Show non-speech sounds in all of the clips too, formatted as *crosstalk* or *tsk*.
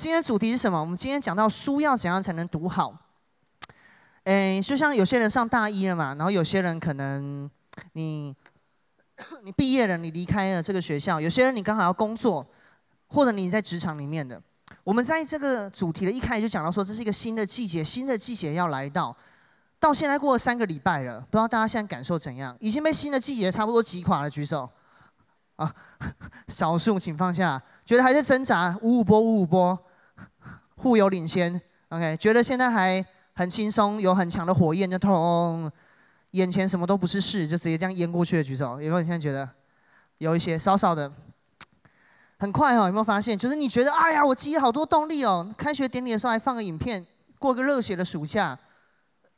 今天主题是什么？我们今天讲到书要怎样才能读好？诶，就像有些人上大一了嘛，然后有些人可能你你毕业了，你离开了这个学校，有些人你刚好要工作，或者你在职场里面的。我们在这个主题的一开始就讲到说，这是一个新的季节，新的季节要来到。到现在过了三个礼拜了，不知道大家现在感受怎样？已经被新的季节差不多击垮了，举手。啊，少数请放下。觉得还在挣扎，五五波，五五波，互有领先。OK，觉得现在还很轻松，有很强的火焰就通，眼前什么都不是事，就直接这样淹过去的举手。有没有？你现在觉得有一些少少的，很快哦。有没有发现？就是你觉得，哎呀，我积了好多动力哦。开学典礼的时候还放个影片，过个热血的暑假。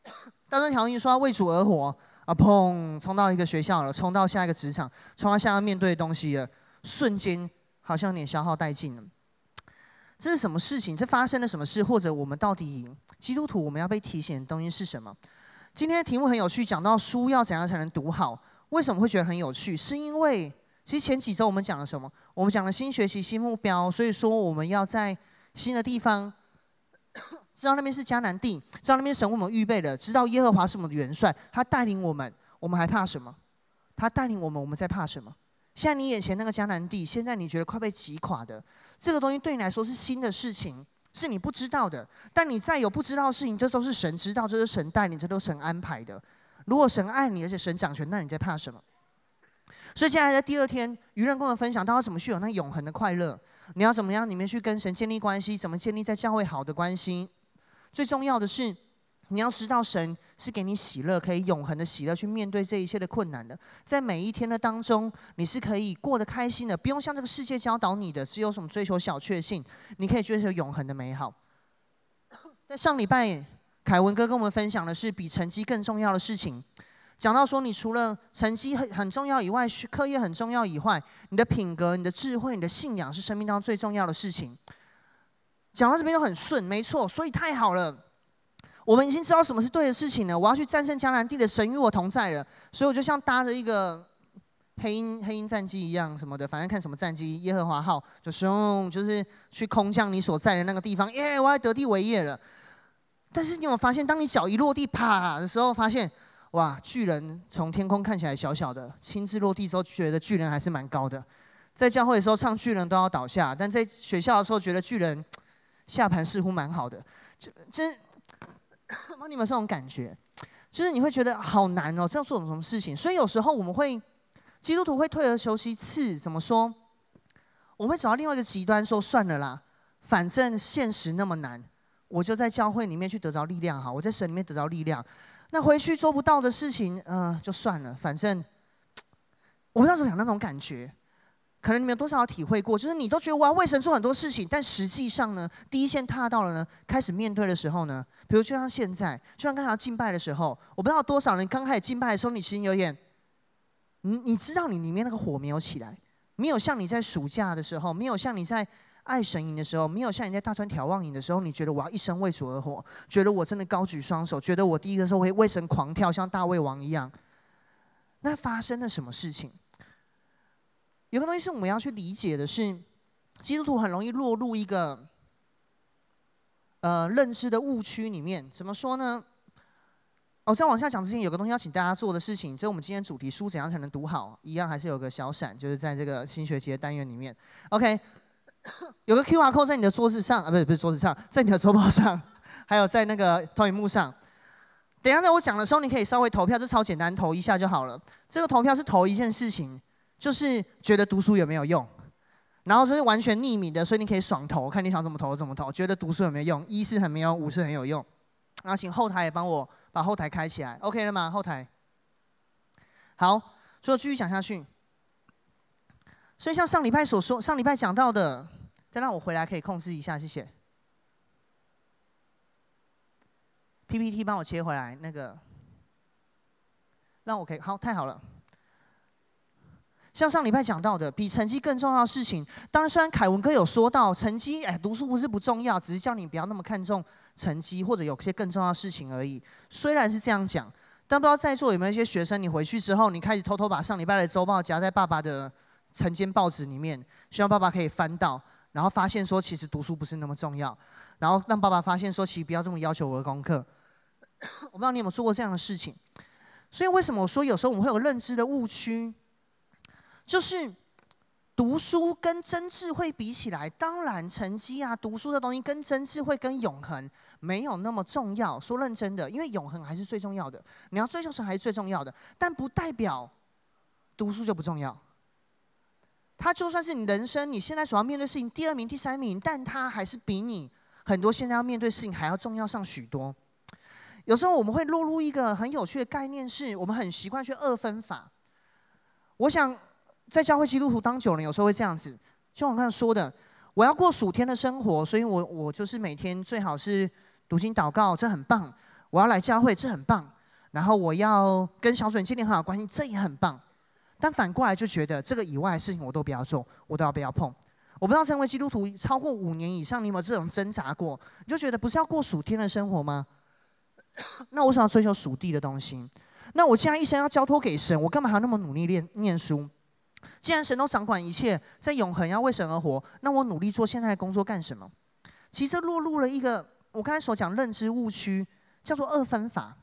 *coughs* 大专条运说要为主而活啊，砰，冲到一个学校了，冲到下一个职场，冲到下要面对的东西了，瞬间。好像有点消耗殆尽了。这是什么事情？这发生了什么事？或者我们到底基督徒我们要被提醒的东西是什么？今天的题目很有趣，讲到书要怎样才能读好？为什么会觉得很有趣？是因为其实前几周我们讲了什么？我们讲了新学习新目标，所以说我们要在新的地方，知道那边是迦南地，知道那边神为我们预备的，知道耶和华是我们的元帅，他带领我们，我们还怕什么？他带领我们，我们在怕什么？现在你眼前那个迦南地，现在你觉得快被击垮的这个东西，对你来说是新的事情，是你不知道的。但你再有不知道的事情，这都是神知道，这是神带领，这都是神安排的。如果神爱你，而且神掌权，那你在怕什么？所以接下来在第二天，愚人跟我们分享，到要怎么去有那永恒的快乐？你要怎么样你们去跟神建立关系？怎么建立在教会好的关系？最重要的是。你要知道，神是给你喜乐，可以永恒的喜乐去面对这一切的困难的。在每一天的当中，你是可以过得开心的，不用向这个世界教导你的，只有什么追求小确幸，你可以追求永恒的美好。在上礼拜，凯文哥跟我们分享的是比成绩更重要的事情，讲到说，你除了成绩很很重要以外，课业很重要以外，你的品格、你的智慧、你的信仰是生命当中最重要的事情。讲到这边都很顺，没错，所以太好了。我们已经知道什么是对的事情了。我要去战胜迦南地的神与我同在了，所以我就像搭着一个黑鹰黑鹰战机一样什么的，反正看什么战机，耶和华号就用，就是去空降你所在的那个地方。耶，我要得地为业了。但是你有没有发现，当你脚一落地，啪的时候，发现哇，巨人从天空看起来小小的，亲自落地之后觉得巨人还是蛮高的。在教会的时候唱巨人都要倒下，但在学校的时候觉得巨人下盘似乎蛮好的。这真。*coughs* 帮你们这种感觉，就是你会觉得好难哦，这要做什么事情？所以有时候我们会，基督徒会退而求其次，怎么说？我们会走到另外一个极端，说算了啦，反正现实那么难，我就在教会里面去得着力量哈，我在神里面得着力量。那回去做不到的事情，嗯、就算了，反正 *tsk* 我不知道怎么讲那种感觉。可能你们有多少体会过？就是你都觉得我要为神做很多事情，但实际上呢，第一线踏到了呢，开始面对的时候呢，比如就像现在，就像刚才要敬拜的时候，我不知道多少人刚开始敬拜的时候，你心里有点，你你知道你里面那个火没有起来，没有像你在暑假的时候，没有像你在爱神营的时候，没有像你在大川眺望营的时候，你觉得我要一生为主而活，觉得我真的高举双手，觉得我第一个时候会为神狂跳，像大胃王一样。那发生了什么事情？有个东西是我们要去理解的是，基督徒很容易落入一个呃认知的误区里面。怎么说呢？哦，在往下讲之前，有个东西要请大家做的事情，这是我们今天主题书怎样才能读好，一样还是有个小闪，就是在这个新学期的单元里面。OK，*coughs* 有个 QR code 在你的桌子上啊，不是不是桌子上，*laughs* 在你的周报上，*laughs* 还有在那个投影幕上。等一下在我讲的时候，你可以稍微投票，这超简单，投一下就好了。这个投票是投一件事情。就是觉得读书有没有用，然后这是完全匿名的，所以你可以爽投，看你想怎么投怎么投。觉得读书有没有用？一是很没有用，五是很有用。然后请后台也帮我把后台开起来，OK 了吗？后台。好，所以继续讲下去。所以像上礼拜所说，上礼拜讲到的，再让我回来可以控制一下，谢谢。PPT 帮我切回来，那个让我可以，好，太好了。像上礼拜讲到的，比成绩更重要的事情，当然虽然凯文哥有说到成绩，哎，读书不是不重要，只是叫你不要那么看重成绩，或者有些更重要的事情而已。虽然是这样讲，但不知道在座有没有一些学生，你回去之后，你开始偷偷把上礼拜的周报夹在爸爸的晨间报纸里面，希望爸爸可以翻到，然后发现说其实读书不是那么重要，然后让爸爸发现说其实不要这么要求我的功课。我不知道你有没有做过这样的事情，所以为什么我说有时候我们会有认知的误区，就是读书跟真智慧比起来，当然成绩啊、读书的东西跟真智慧跟永恒没有那么重要。说认真的，因为永恒还是最重要的，你要追求什么还是最重要的，但不代表读书就不重要。它就算是你人生你现在所要面对事情第二名、第三名，但它还是比你很多现在要面对事情还要重要上许多。有时候我们会落入一个很有趣的概念，是我们很习惯去二分法。我想在教会基督徒当久了，有时候会这样子，就我刚才说的，我要过属天的生活，所以我我就是每天最好是读经祷告，这很棒。我要来教会，这很棒。然后我要跟小组建立很好关系，这也很棒。但反过来就觉得这个以外的事情我都不要做，我都要不要碰。我不知道成为基督徒超过五年以上，你有没有这种挣扎过？你就觉得不是要过属天的生活吗？那我想要追求属地的东西。那我既然一生要交托给神，我干嘛还要那么努力练念书？既然神都掌管一切，在永恒要为神而活，那我努力做现在的工作干什么？其实落入了一个我刚才所讲认知误区，叫做二分法。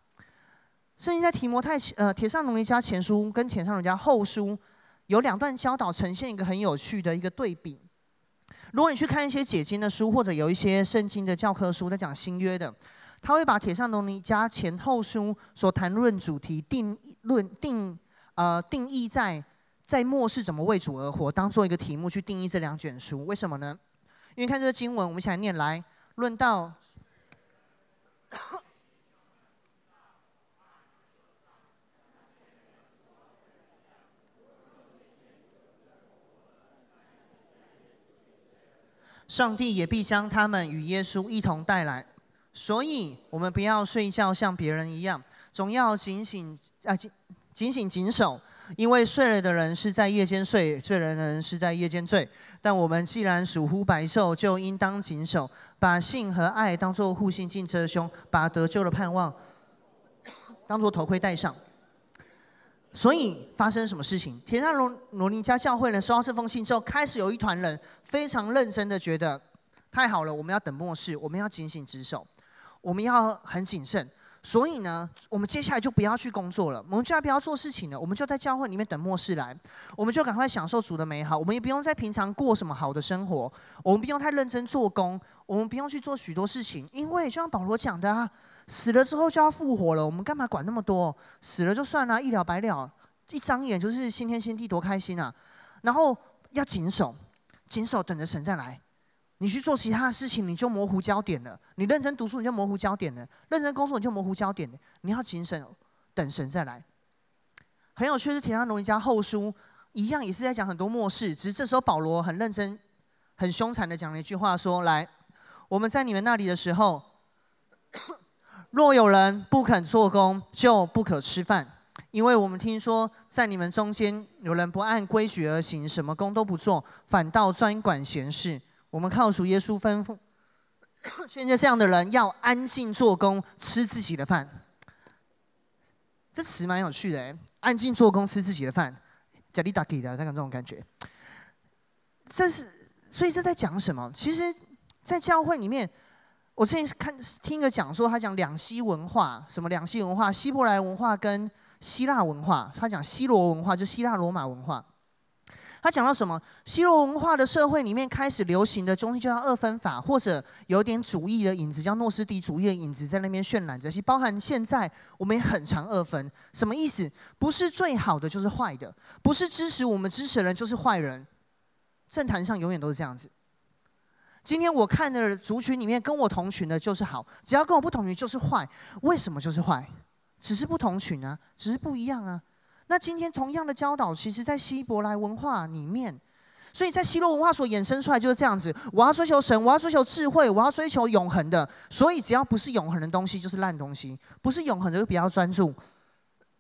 圣经在提摩太呃帖撒罗尼迦前书跟帖撒罗尼迦后书有两段教导，呈现一个很有趣的一个对比。如果你去看一些解经的书，或者有一些圣经的教科书在讲新约的。他会把帖撒罗尼迦前后书所谈论主题定论定呃定义在在末世怎么为主而活，当做一个题目去定义这两卷书。为什么呢？因为看这个经文，我们一起来念来论到 *coughs* 上帝也必将他们与耶稣一同带来。所以，我们不要睡觉，像别人一样，总要警醒啊，警警醒谨守。因为睡了的人是在夜间睡，醉了的人是在夜间醉。但我们既然属乎白昼，就应当谨守，把性和爱当做护心镜遮胸，把得救的盼望 *coughs* 当做头盔戴上。所以发生什么事情？帖撒罗罗尼迦教会呢，收到这封信之后，开始有一团人非常认真的觉得，太好了，我们要等末世，我们要警醒职守。我们要很谨慎，所以呢，我们接下来就不要去工作了，我们就要不要做事情了，我们就在教会里面等末世来，我们就赶快享受主的美好，我们也不用在平常过什么好的生活，我们不用太认真做工，我们不用去做许多事情，因为就像保罗讲的啊，死了之后就要复活了，我们干嘛管那么多？死了就算了，一了百了，一张眼就是新天新地，多开心啊！然后要谨守，谨守等着神再来。你去做其他的事情，你就模糊焦点了；你认真读书，你就模糊焦点了；认真工作，你就模糊焦点了。你要谨慎，等神再来。很有趣是，帖撒罗尼迦后书一样也是在讲很多末世，只是这时候保罗很认真、很凶残的讲了一句话：说，来，我们在你们那里的时候，*coughs* 若有人不肯做工，就不可吃饭，因为我们听说在你们中间有人不按规矩而行，什么工都不做，反倒专管闲事。我们靠主耶稣吩咐，现在这样的人要安静做工，吃自己的饭。这词蛮有趣的，哎，安静做工，吃自己的饭，加里达给的，大概这种感觉。这是，所以这在讲什么？其实，在教会里面，我之前看听个讲说，他讲两希文化，什么两希文化？希伯来文化跟希腊文化。他讲希罗文化，就希腊罗马文化。他讲到什么？西罗文化的社会里面开始流行的东西就叫二分法，或者有点主义的影子，叫诺斯底主义的影子在那边渲染着。其包含现在我们也很常二分，什么意思？不是最好的就是坏的，不是支持我们支持的人就是坏人。政坛上永远都是这样子。今天我看的族群里面跟我同群的就是好，只要跟我不同群就是坏。为什么就是坏？只是不同群啊，只是不一样啊。那今天同样的教导，其实，在希伯来文化里面，所以在希罗文化所衍生出来就是这样子。我要追求神，我要追求智慧，我要追求永恒的。所以只要不是永恒的东西，就是烂东西；不是永恒的，就比较专注。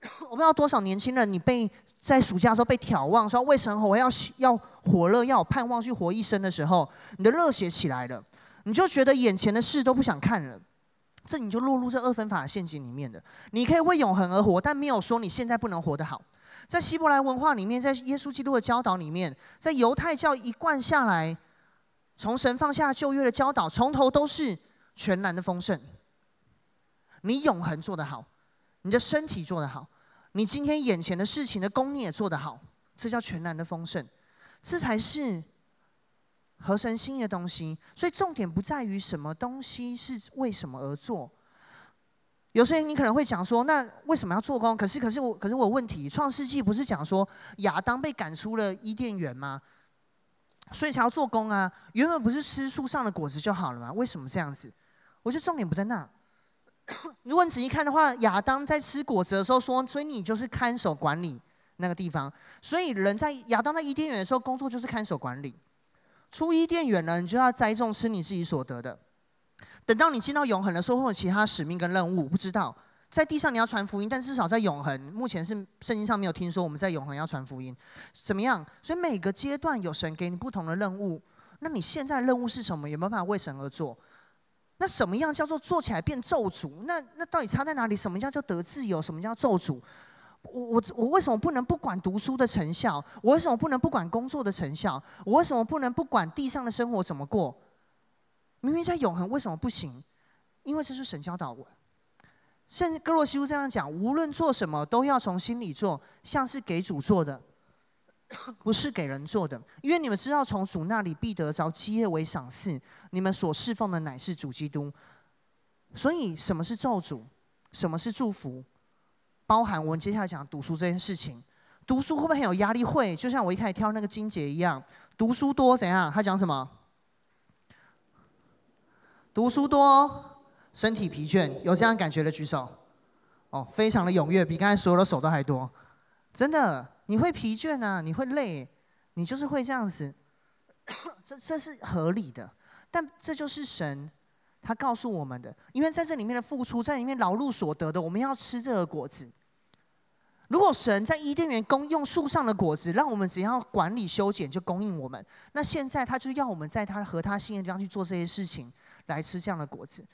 *coughs* 我不知道多少年轻人，你被在暑假的时候被眺望，说为什么我要要火热，要盼望去活一生的时候，你的热血起来了，你就觉得眼前的事都不想看了。这你就落入这二分法的陷阱里面的。你可以为永恒而活，但没有说你现在不能活得好。在希伯来文化里面，在耶稣基督的教导里面，在犹太教一贯下来，从神放下旧约的教导，从头都是全然的丰盛。你永恒做得好，你的身体做得好，你今天眼前的事情的功你也做得好，这叫全然的丰盛，这才是合神心的东西。所以重点不在于什么东西是为什么而做。有些人你可能会讲说，那为什么要做工？可是可是我可是我问题，创世纪不是讲说亚当被赶出了伊甸园吗？所以才要做工啊！原本不是吃树上的果子就好了吗？为什么这样子？我觉得重点不在那。*coughs* 如果你仔细看的话，亚当在吃果子的时候说：“所以你就是看守管理那个地方。”所以人在亚当在伊甸园的时候工作就是看守管理。出伊甸园了，你就要栽种吃你自己所得的。等到你进到永恒的时候，会有其他使命跟任务，不知道。在地上你要传福音，但至少在永恒，目前是圣经上没有听说我们在永恒要传福音，怎么样？所以每个阶段有神给你不同的任务，那你现在任务是什么？有没有办法为神而做？那什么样叫做做起来变咒诅？那那到底差在哪里？什么叫做得自由？什么叫咒诅？我我我为什么不能不管读书的成效？我为什么不能不管工作的成效？我为什么不能不管地上的生活怎么过？明明在永恒，为什么不行？因为这是神教导我。甚至哥罗西书这样讲：无论做什么，都要从心里做，像是给主做的，不是给人做的。因为你们知道，从主那里必得着基业为赏赐。你们所侍奉的乃是主基督。所以，什么是咒诅？什么是祝福？包含我们接下来讲读书这件事情。读书会不会很有压力？会，就像我一开始挑那个金姐一样。读书多怎样？他讲什么？读书多。身体疲倦，有这样感觉的举手。哦，非常的踊跃，比刚才所有的手都还多。真的，你会疲倦啊，你会累，你就是会这样子。*coughs* 这这是合理的，但这就是神他告诉我们的，因为在这里面的付出，在里面劳碌所得的，我们要吃这个果子。如果神在伊甸园供用树上的果子，让我们只要管理修剪就供应我们，那现在他就要我们在他和他心的地方去做这些事情，来吃这样的果子。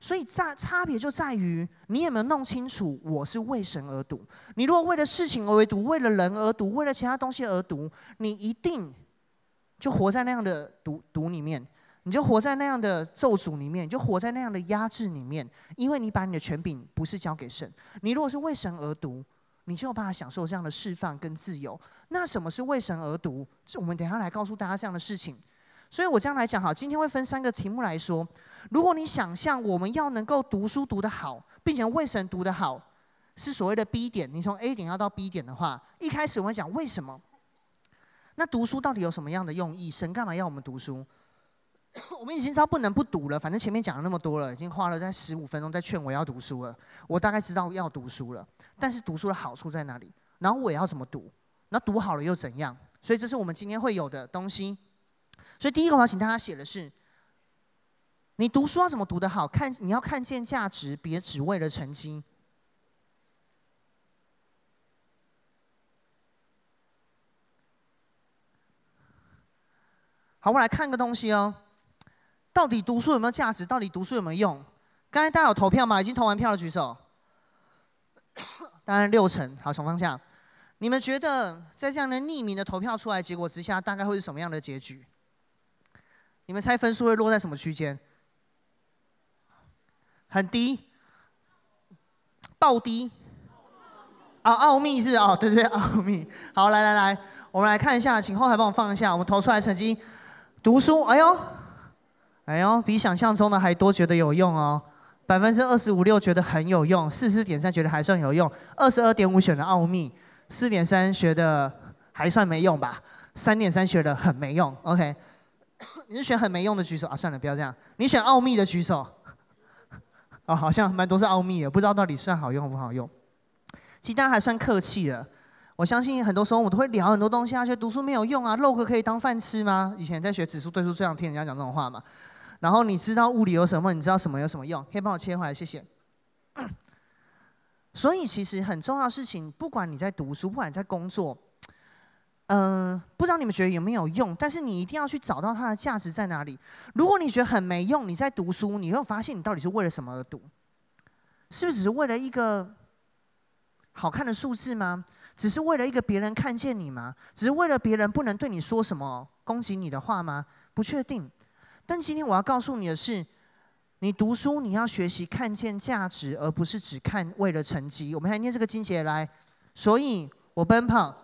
所以差差别就在于你有没有弄清楚，我是为神而读。你如果为了事情而读，为了人而读，为了其他东西而读，你一定就活在那样的读读里面，你就活在那样的咒诅里面，就活在那样的压制里面。因为你把你的权柄不是交给神。你如果是为神而读，你就有办法享受这样的释放跟自由。那什么是为神而读？我们等下来告诉大家这样的事情。所以我这样来讲，好，今天会分三个题目来说。如果你想象我们要能够读书读得好，并且为神读得好，是所谓的 B 点，你从 A 点要到 B 点的话，一开始我们讲为什么？那读书到底有什么样的用意？神干嘛要我们读书？*coughs* 我们已经知道不能不读了，反正前面讲了那么多了，已经花了在十五分钟在劝我要读书了，我大概知道要读书了。但是读书的好处在哪里？然后我也要怎么读？那读好了又怎样？所以这是我们今天会有的东西。所以第一个我要请大家写的是。你读书要怎么读得好？看你要看见价值，别只为了成绩。好，我们来看个东西哦。到底读书有没有价值？到底读书有没有用？刚才大家有投票吗？已经投完票的举手。当然六成。好，从方向。你们觉得在这样的匿名的投票出来结果之下，大概会是什么样的结局？你们猜分数会落在什么区间？很低，爆低，啊，奥秘是哦，对对，奥秘。好，来来来，我们来看一下，请后台帮我放一下，我们投出来成绩，读书，哎呦，哎呦，比想象中的还多，觉得有用哦，百分之二十五六觉得很有用，四十点三觉得还算有用，二十二点五选了奥秘，四点三学的还算没用吧，三点三学的很没用。OK，*coughs* 你是选很没用的举手啊？算了，不要这样，你选奥秘的举手。哦，好像蛮多是奥秘的，不知道到底算好用不好用。其实大家还算客气的。我相信很多时候我都会聊很多东西啊，觉得读书没有用啊，log 可以当饭吃吗？以前在学指数对数，最常听人家讲这种话嘛。然后你知道物理有什么？你知道什么有什么用？可以帮我切回来，谢谢。*clears throat* 所以其实很重要的事情，不管你在读书，不管你在工作。嗯、不知道你们觉得有没有用，但是你一定要去找到它的价值在哪里。如果你觉得很没用，你在读书，你会发现你到底是为了什么而读？是不是只是为了一个好看的数字吗？只是为了一个别人看见你吗？只是为了别人不能对你说什么攻击你的话吗？不确定。但今天我要告诉你的是，你读书你要学习看见价值，而不是只看为了成绩。我们来念这个经节来，所以我奔跑，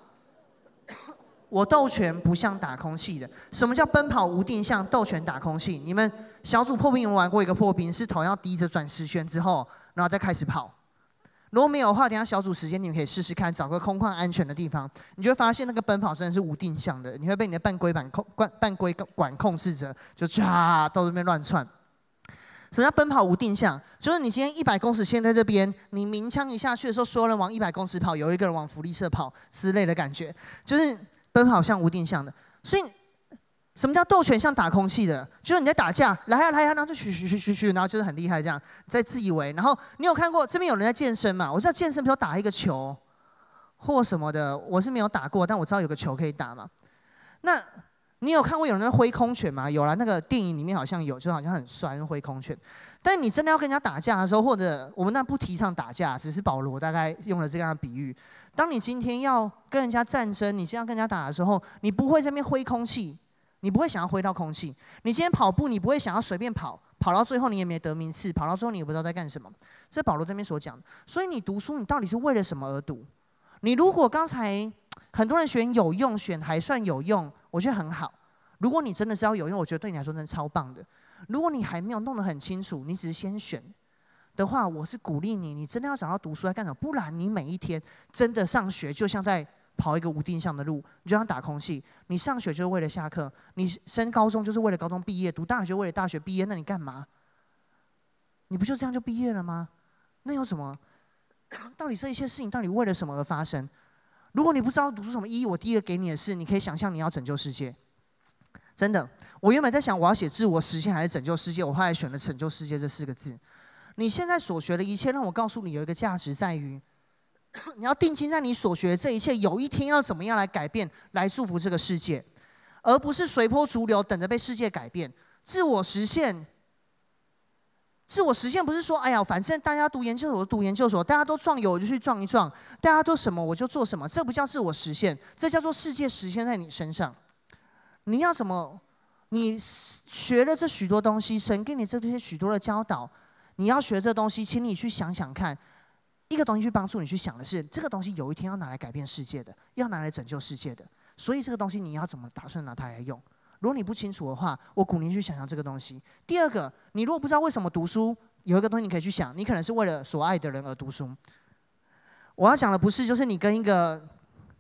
*coughs* 我斗拳不像打空气的。什么叫奔跑无定向，斗拳打空气？你们小组破冰有玩过一个破冰，是头要低着转十圈之后，然后再开始跑。如果没有的话，等下小组时间你们可以试试看，找个空旷安全的地方，你就会发现那个奔跑真的是无定向的，你会被你的半规管控、半 *laughs* 半规管控制着，就唰到这边乱窜。什么叫奔跑无定向？就是你今天一百公尺线在这边，你鸣枪一下去的时候，所有人往一百公尺跑，有一个人往福利社跑之类的感觉，就是奔跑像无定向的，所以。什么叫斗拳像打空气的？就是你在打架，来呀来呀，然后就嘘嘘嘘嘘嘘，然后就是很厉害这样，在自以为。然后你有看过这边有人在健身嘛？我知道健身，比如打一个球或什么的，我是没有打过，但我知道有个球可以打嘛。那你有看过有人在挥空拳吗？有啦，那个电影里面好像有，就好像很酸挥空拳。但你真的要跟人家打架的时候，或者我们那不提倡打架，只是保罗大概用了这样的比喻。当你今天要跟人家战争，你这样跟人家打的时候，你不会在那边挥空气。你不会想要挥到空气。你今天跑步，你不会想要随便跑，跑到最后你也没得名次，跑到最后你也不知道在干什么。这保罗这边所讲。所以你读书，你到底是为了什么而读？你如果刚才很多人选有用，选还算有用，我觉得很好。如果你真的是要有用，我觉得对你来说真的超棒的。如果你还没有弄得很清楚，你只是先选的话，我是鼓励你，你真的要找到读书在干什么？不然你每一天真的上学，就像在。跑一个无定向的路，你就像打空气。你上学就是为了下课，你升高中就是为了高中毕业，读大学为了大学毕业，那你干嘛？你不就这样就毕业了吗？那有什么？到底这一切事情到底为了什么而发生？如果你不知道读出什么意义，我第一个给你的是，你可以想象你要拯救世界。真的，我原本在想我要写自我实现还是拯救世界，我后来选了拯救世界这四个字。你现在所学的一切，让我告诉你有一个价值在于。*coughs* 你要定睛在你所学这一切，有一天要怎么样来改变，来祝福这个世界，而不是随波逐流，等着被世界改变。自我实现，自我实现不是说，哎呀，反正大家读研究所，读研究所，大家都壮游，我就去壮一壮；大家都什么，我就做什么。这不叫自我实现，这叫做世界实现在你身上。你要什么？你学了这许多东西，神给你这些许多的教导，你要学这东西，请你去想想看。一个东西去帮助你去想的是，这个东西有一天要拿来改变世界的，要拿来拯救世界的。所以这个东西你要怎么打算拿它来用？如果你不清楚的话，我鼓励你去想想这个东西。第二个，你如果不知道为什么读书，有一个东西你可以去想，你可能是为了所爱的人而读书。我要讲的不是就是你跟一个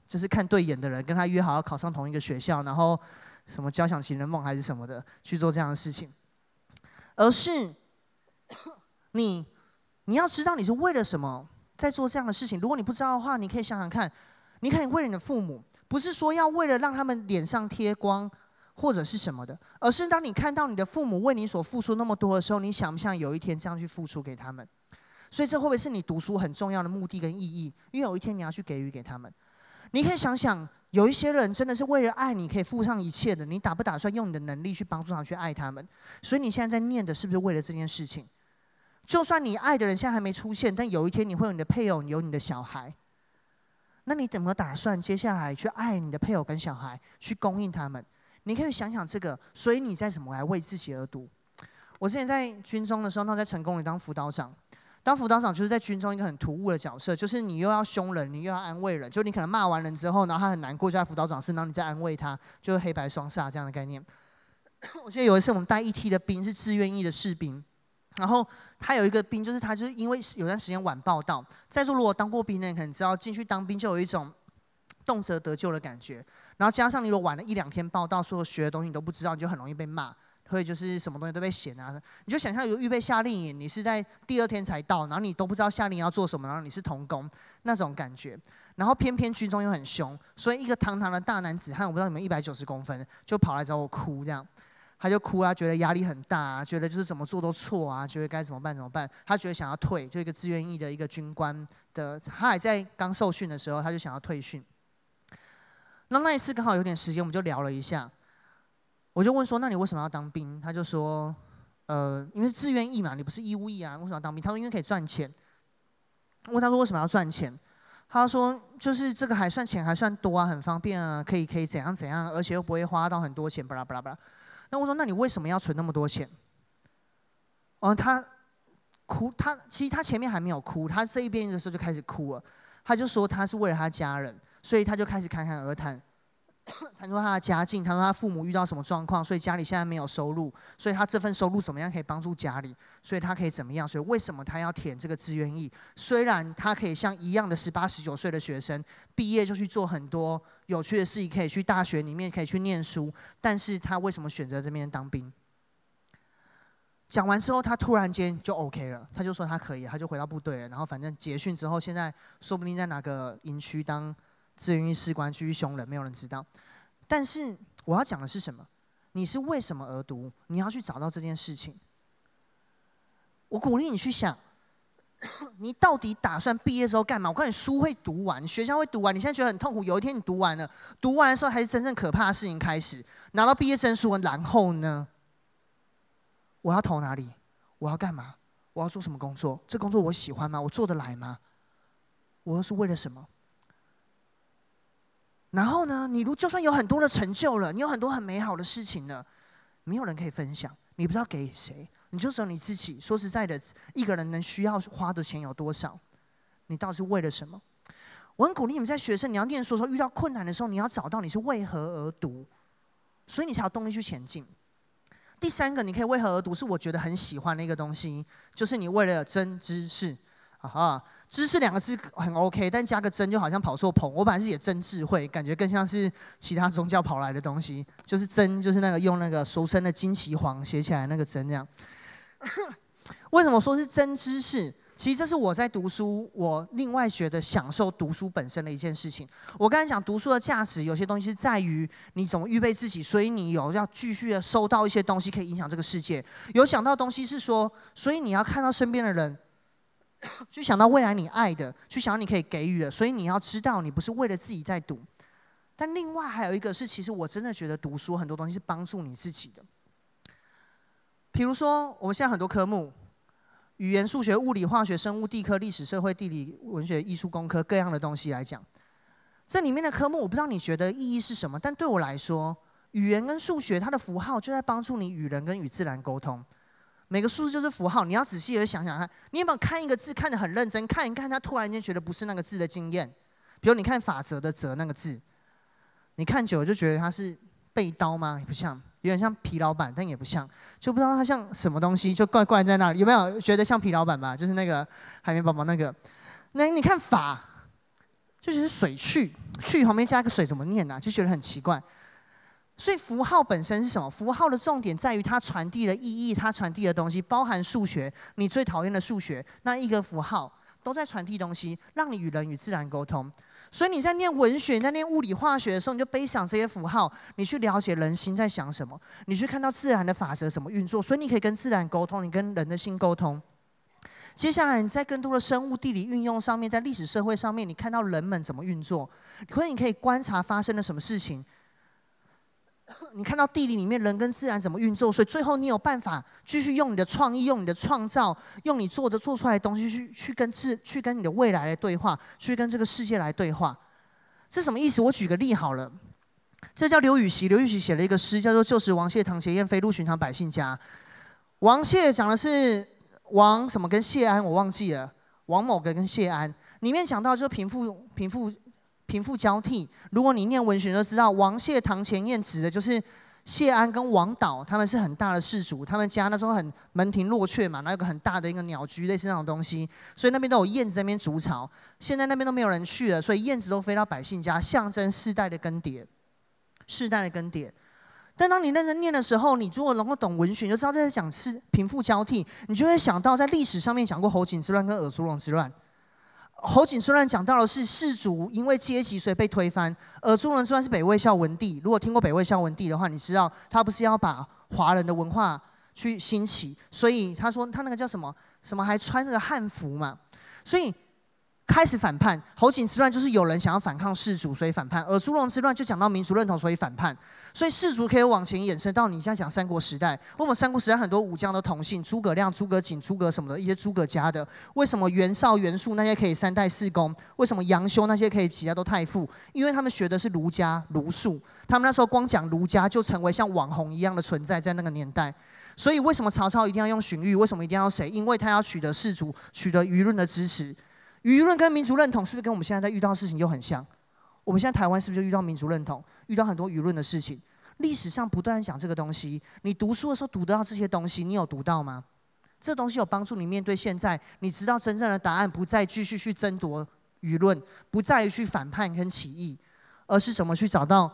就是看对眼的人，跟他约好要考上同一个学校，然后什么交响情人梦还是什么的去做这样的事情，而是 *coughs* 你你要知道你是为了什么。在做这样的事情，如果你不知道的话，你可以想想看，你可以为了你的父母，不是说要为了让他们脸上贴光或者是什么的，而是当你看到你的父母为你所付出那么多的时候，你想不想有一天这样去付出给他们？所以这会不会是你读书很重要的目的跟意义？因为有一天你要去给予给他们。你可以想想，有一些人真的是为了爱你可以付上一切的，你打不打算用你的能力去帮助他们去爱他们？所以你现在在念的是不是为了这件事情？就算你爱的人现在还没出现，但有一天你会有你的配偶，有你的小孩，那你怎么打算接下来去爱你的配偶跟小孩，去供应他们？你可以想想这个，所以你在怎么来为自己而读？我之前在军中的时候，那在成功里当辅导长，当辅导长就是在军中一个很突兀的角色，就是你又要凶人，你又要安慰人，就你可能骂完人之后，然后他很难过，就在辅导长室，然后你再安慰他，就是黑白双煞这样的概念。*coughs* 我记得有一次我们带一梯的兵是志愿役的士兵。然后他有一个兵，就是他就是因为有段时间晚报到，在座如果当过兵的人可能知道，进去当兵就有一种动辄得咎的感觉。然后加上你如果晚了一两天报到，所有学的东西你都不知道，你就很容易被骂，所以就是什么东西都被嫌啊。你就想象有预备夏令营，你是在第二天才到，然后你都不知道夏令营要做什么，然后你是童工那种感觉。然后偏偏军中又很凶，所以一个堂堂的大男子汉，我不知道你们一百九十公分，就跑来找我哭这样。他就哭啊，觉得压力很大啊，觉得就是怎么做都错啊，觉得该怎么办怎么办？他觉得想要退，就一个志愿役的一个军官的，他还在刚受训的时候，他就想要退训。那那一次刚好有点时间，我们就聊了一下。我就问说：“那你为什么要当兵？”他就说：“呃，因为志愿役嘛，你不是义务役啊，为什么要当兵？”他说：“因为可以赚钱。”问他说：“为什么要赚钱？”他说：“就是这个还算钱还算多啊，很方便啊，可以可以怎样怎样，而且又不会花到很多钱，巴拉巴拉巴拉。”那我说，那你为什么要存那么多钱？哦，他哭，他其实他前面还没有哭，他这一边的时候就开始哭了。他就说他是为了他家人，所以他就开始侃侃而谈。*coughs* 他说他的家境，他说他父母遇到什么状况，所以家里现在没有收入，所以他这份收入怎么样可以帮助家里，所以他可以怎么样？所以为什么他要填这个志愿役？虽然他可以像一样的十八、十九岁的学生毕业就去做很多有趣的事情，可以去大学里面可以去念书，但是他为什么选择这边当兵？讲完之后，他突然间就 OK 了，他就说他可以，他就回到部队了。然后反正结训之后，现在说不定在哪个营区当。志愿役士官继续凶人，没有人知道。但是我要讲的是什么？你是为什么而读？你要去找到这件事情。我鼓励你去想，*coughs* 你到底打算毕业之后干嘛？我告诉你，书会读完，学校会读完。你现在觉得很痛苦，有一天你读完了，读完的时候才是真正可怕的事情开始。拿到毕业证书，然后呢？我要投哪里？我要干嘛？我要做什么工作？这工作我喜欢吗？我做得来吗？我又是为了什么？然后呢，你如就算有很多的成就了，你有很多很美好的事情了，没有人可以分享，你不知道给谁，你就只有你自己。说实在的，一个人能需要花的钱有多少？你到底是为了什么？我很鼓励你们在学生，你要念书的时候遇到困难的时候，你要找到你是为何而读，所以你才有动力去前进。第三个，你可以为何而读，是我觉得很喜欢的一个东西，就是你为了真知识，啊哈。知识两个字很 OK，但加个真就好像跑错棚。我本来是写真智慧，感觉更像是其他宗教跑来的东西。就是真，就是那个用那个俗称的金旗黄写起来那个真这样。*coughs* 为什么说是真知识？其实这是我在读书，我另外觉得享受读书本身的一件事情。我刚才讲读书的价值，有些东西是在于你怎么预备自己，所以你有要继续的收到一些东西，可以影响这个世界。有讲到东西是说，所以你要看到身边的人。去想到未来你爱的，去想到你可以给予的，所以你要知道，你不是为了自己在读。但另外还有一个是，其实我真的觉得读书很多东西是帮助你自己的。比如说，我们现在很多科目，语言、数学、物理、化学、生物、地科、历史、社会、地理、文学、艺术、工科各样的东西来讲，这里面的科目，我不知道你觉得意义是什么，但对我来说，语言跟数学它的符号就在帮助你与人跟与自然沟通。每个数字就是符号，你要仔细的想想看，你有没有看一个字看得很认真，看一看，他突然间觉得不是那个字的经验。比如你看“法则”的“则”那个字，你看久了就觉得它是背刀吗？也不像，有点像皮老板，但也不像，就不知道它像什么东西，就怪怪在那里。有没有觉得像皮老板吧？就是那个海绵宝宝那个。那你看“法”，就是水去，去旁边加个水怎么念呢、啊？就觉得很奇怪。所以符号本身是什么？符号的重点在于它传递的意义，它传递的东西包含数学，你最讨厌的数学，那一个符号都在传递东西，让你与人与自然沟通。所以你在念文学、在念物理化学的时候，你就背想这些符号，你去了解人心在想什么，你去看到自然的法则怎么运作，所以你可以跟自然沟通，你跟人的心沟通。接下来你在更多的生物地理运用上面，在历史社会上面，你看到人们怎么运作，所以你可以观察发生了什么事情。*laughs* 你看到地理里面人跟自然怎么运作，所以最后你有办法继续用你的创意、用你的创造、用你做的做出来的东西去去跟自去跟你的未来来对话，去跟这个世界来对话。这什么意思？我举个例好了，这叫刘禹锡。刘禹锡写了一个诗，叫做《旧时王谢堂前燕，飞入寻常百姓家》。王谢讲的是王什么跟谢安，我忘记了。王某个跟谢安，里面讲到就是贫富贫富。贫富交替。如果你念文学，就知道王谢堂前燕指的就是谢安跟王导，他们是很大的氏族，他们家那时候很门庭若阙嘛，那有个很大的一个鸟居，类似那种东西，所以那边都有燕子在那边筑巢。现在那边都没有人去了，所以燕子都飞到百姓家，象征世代的更迭，世代的更迭。但当你认真念的时候，你如果能够懂文学，你就知道这在讲是贫富交替，你就会想到在历史上面讲过侯景之乱跟尔朱荣之乱。侯景虽然讲到的是士族因为阶级所以被推翻，尔朱荣虽然是北魏孝文帝。如果听过北魏孝文帝的话，你知道他不是要把华人的文化去兴起，所以他说他那个叫什么什么还穿那个汉服嘛。所以开始反叛，侯景之乱就是有人想要反抗世族，所以反叛；而朱龙之乱就讲到民族认同，所以反叛。所以士族可以往前延伸到你现在讲三国时代，为什么三国时代很多武将都同姓，诸葛亮、诸葛瑾、诸葛什么的一些诸葛家的？为什么袁绍、袁术那些可以三代四公？为什么杨修那些可以几家都太傅？因为他们学的是儒家儒术，他们那时候光讲儒家就成为像网红一样的存在，在那个年代。所以为什么曹操一定要用荀彧？为什么一定要谁？因为他要取得士族、取得舆论的支持。舆论跟民族认同是不是跟我们现在在遇到的事情就很像？我们现在台湾是不是就遇到民族认同，遇到很多舆论的事情？历史上不断讲这个东西，你读书的时候读得到这些东西，你有读到吗？这东西有帮助你面对现在，你知道真正的答案，不再继续去争夺舆论，不再去反叛跟起义，而是怎么去找到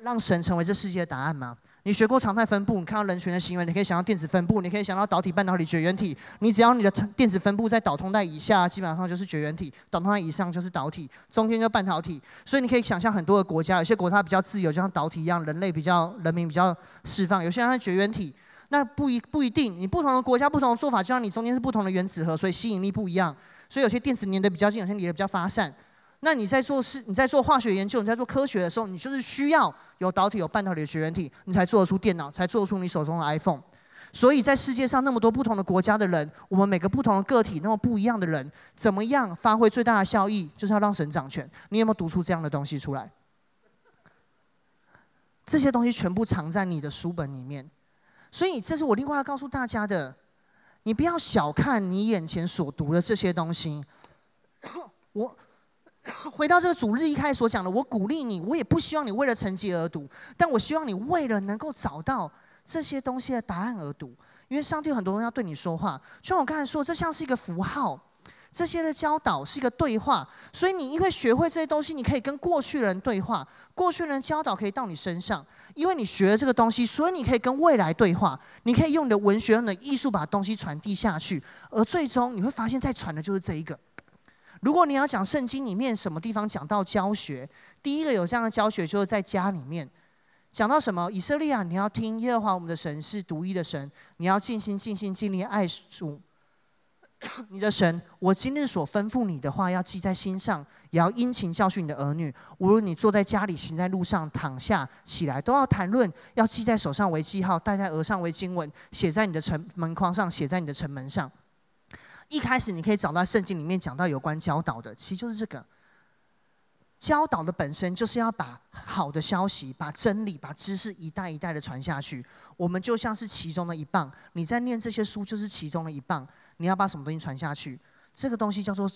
让神成为这世界的答案吗？你学过常态分布，你看到人群的行为，你可以想到电子分布，你可以想到导体、半导体、绝缘体。你只要你的电子分布在导通带以下，基本上就是绝缘体；导通带以上就是导体，中间就半导体。所以你可以想象很多的国家，有些国家比较自由，就像导体一样，人类比较人民比较释放；有些人是绝缘体，那不一不一定。你不同的国家不同的做法，就像你中间是不同的原子核，所以吸引力不一样。所以有些电子粘得比较近，有些粘得比较发散。那你在做事，你在做化学研究，你在做科学的时候，你就是需要有导体、有半导体的绝缘体，你才做得出电脑，才做得出你手中的 iPhone。所以在世界上那么多不同的国家的人，我们每个不同的个体，那么不一样的人，怎么样发挥最大的效益，就是要让神掌权。你有没有读出这样的东西出来？这些东西全部藏在你的书本里面。所以这是我另外要告诉大家的，你不要小看你眼前所读的这些东西。*coughs* 我。回到这个主日一开始所讲的，我鼓励你，我也不希望你为了成绩而读，但我希望你为了能够找到这些东西的答案而读，因为上帝有很多人要对你说话。就像我刚才说，这像是一个符号，这些的教导是一个对话，所以你因为学会这些东西，你可以跟过去人对话，过去人教导可以到你身上，因为你学了这个东西，所以你可以跟未来对话，你可以用你的文学、用你的艺术把东西传递下去，而最终你会发现，在传的就是这一个。如果你要讲圣经里面什么地方讲到教学，第一个有这样的教学就是在家里面讲到什么？以色列啊，你要听耶和华我们的神是独一的神，你要尽心尽心尽力爱主 *coughs* 你的神。我今日所吩咐你的话要记在心上，也要殷勤教训你的儿女。无论你坐在家里、行在路上、躺下起来，都要谈论，要记在手上为记号，戴在额上为经文，写在你的城门框上，写在你的城门上。一开始你可以找到圣经里面讲到有关教导的，其实就是这个。教导的本身就是要把好的消息、把真理、把知识一代一代的传下去。我们就像是其中的一棒，你在念这些书就是其中的一棒。你要把什么东西传下去？这个东西叫做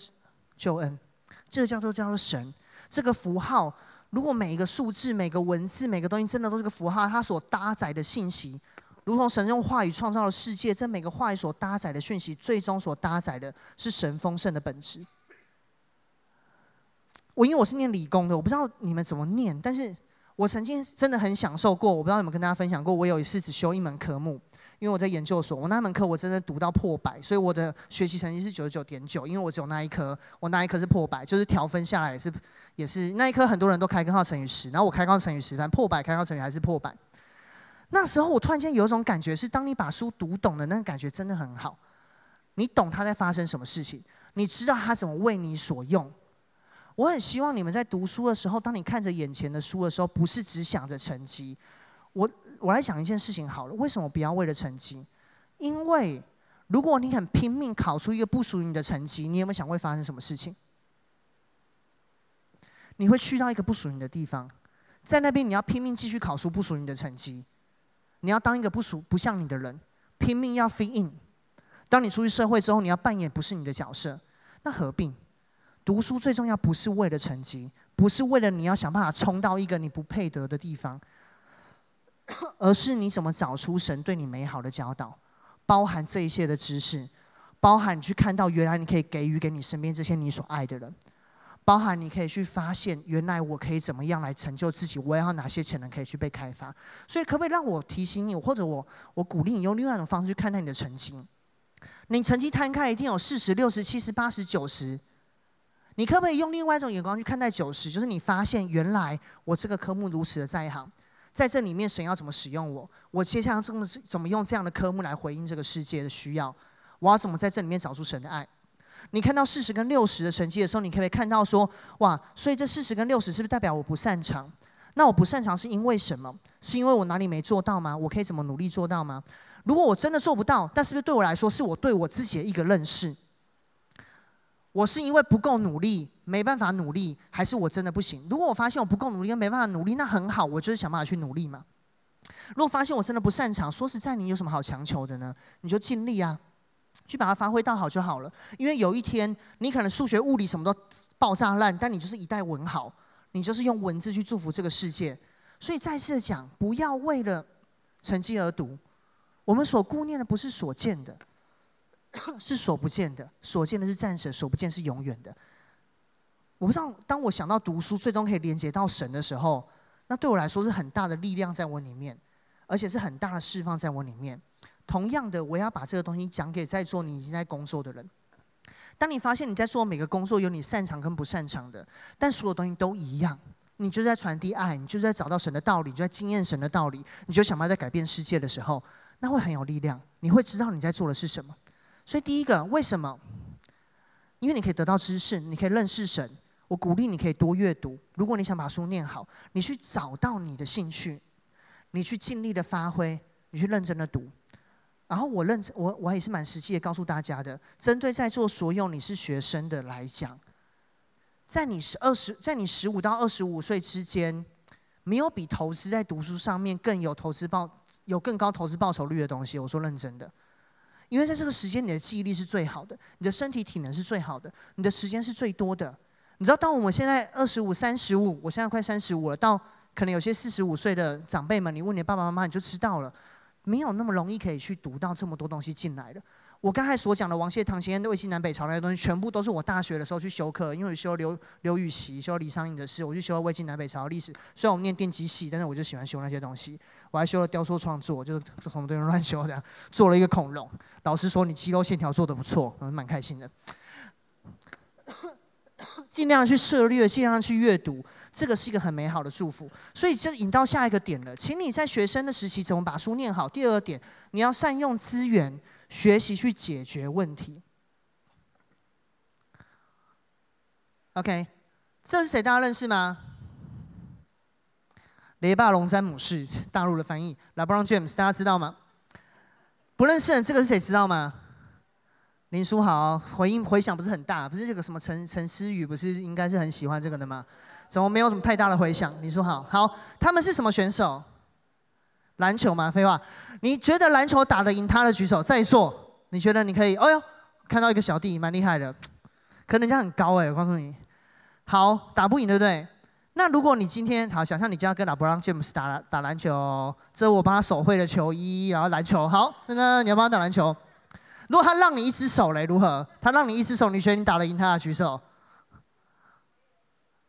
救恩，这个叫做叫做神。这个符号，如果每一个数字、每个文字、每个东西真的都是个符号，它所搭载的信息。如同神用话语创造了世界，这每个话语所搭载的讯息，最终所搭载的是神丰盛的本质。我因为我是念理工的，我不知道你们怎么念，但是我曾经真的很享受过。我不知道有没有跟大家分享过，我有一次只修一门科目，因为我在研究所，我那门课我真的读到破百，所以我的学习成绩是九十九点九，因为我只有那一科，我那一科是破百，就是调分下来也是也是那一科很多人都开根号乘以十，然后我开根号乘以十，但破百开根号乘以还是破百。那时候我突然间有一种感觉，是当你把书读懂的那个感觉真的很好。你懂他在发生什么事情，你知道他怎么为你所用。我很希望你们在读书的时候，当你看着眼前的书的时候，不是只想着成绩。我我来讲一件事情好了，为什么不要为了成绩？因为如果你很拼命考出一个不属于你的成绩，你有没有想过会发生什么事情？你会去到一个不属于你的地方，在那边你要拼命继续考出不属于你的成绩。你要当一个不属不像你的人，拼命要 fit in。当你出去社会之后，你要扮演不是你的角色，那何必？读书最重要不是为了成绩，不是为了你要想办法冲到一个你不配得的地方，*coughs* 而是你怎么找出神对你美好的教导，包含这一切的知识，包含你去看到原来你可以给予给你身边这些你所爱的人。包含你可以去发现，原来我可以怎么样来成就自己？我要哪些潜能可以去被开发？所以，可不可以让我提醒你，或者我我鼓励你用另外一种方式去看待你的成绩？你成绩摊开一定有四十六十七十八十九十，你可不可以用另外一种眼光去看待九十？就是你发现原来我这个科目如此的在行，在这里面神要怎么使用我？我接下来怎么怎么用这样的科目来回应这个世界的需要？我要怎么在这里面找出神的爱？你看到四十跟六十的成绩的时候，你可以看到说，哇，所以这四十跟六十是不是代表我不擅长？那我不擅长是因为什么？是因为我哪里没做到吗？我可以怎么努力做到吗？如果我真的做不到，但是不是对我来说是我对我自己的一个认识？我是因为不够努力，没办法努力，还是我真的不行？如果我发现我不够努力，又没办法努力，那很好，我就是想办法去努力嘛。如果发现我真的不擅长，说实在，你有什么好强求的呢？你就尽力啊，去把它发挥到好就好了。因为有一天，你可能数学、物理什么都爆炸烂，但你就是一代文豪，你就是用文字去祝福这个世界。所以再次讲，不要为了成绩而读。我们所顾念的不是所见的，*coughs* 是所不见的。所见的是暂时，所不见是永远的。我不知道，当我想到读书最终可以连接到神的时候，那对我来说是很大的力量在我里面。而且是很大的释放在我里面。同样的，我要把这个东西讲给在座你已经在工作的人。当你发现你在做每个工作有你擅长跟不擅长的，但所有东西都一样，你就在传递爱，你就在找到神的道理，就在经验神的道理，你就想办法在改变世界的时候，那会很有力量。你会知道你在做的是什么。所以第一个，为什么？因为你可以得到知识，你可以认识神。我鼓励你可以多阅读。如果你想把书念好，你去找到你的兴趣。你去尽力的发挥，你去认真的读，然后我认我我也是蛮实际的告诉大家的，针对在座所有你是学生的来讲，在你十二十在你十五到二十五岁之间，没有比投资在读书上面更有投资报有更高投资报酬率的东西。我说认真的，因为在这个时间，你的记忆力是最好的，你的身体体能是最好的，你的时间是最多的。你知道，当我们现在二十五、三十五，我现在快三十五了，到。可能有些四十五岁的长辈们，你问你爸爸妈妈，你就知道了，没有那么容易可以去读到这么多东西进来的。我刚才所讲的王谢堂前魏晋南北朝那些东西，全部都是我大学的时候去修课，因为我修刘刘禹锡、修李商隐的诗，我就修了魏晋南北朝历史。虽然我们念电机系，但是我就喜欢修那些东西。我还修了雕塑创作，就是什么都乱修的，做了一个恐龙。老师说你肌肉线条做得不错，我蛮开心的。*coughs* 尽量去涉猎，尽量去阅读。这个是一个很美好的祝福，所以就引到下一个点了。请你在学生的时期怎么把书念好？第二点，你要善用资源，学习去解决问题。OK，这是谁？大家认识吗？雷霸龙詹姆士，大陆的翻译。LeBron James，大家知道吗？不认识的，这个是谁？知道吗？林书豪，回应回响不是很大，不是这个什么陈陈思宇，不是应该是很喜欢这个的吗？怎么没有什么太大的回响？你说好，好，他们是什么选手？篮球吗？废话，你觉得篮球打得赢他的举手？在座，你觉得你可以？哦呦，看到一个小弟蛮厉害的，可能人家很高哎，我告诉你，好，打不赢对不对？那如果你今天好，想象你就要跟拉布朗詹姆斯打打篮球，这是我帮他手绘的球衣，然后篮球，好，那个你要帮他打篮球，如果他让你一只手嘞，如何？他让你一只手，你觉得你打得赢他的举手？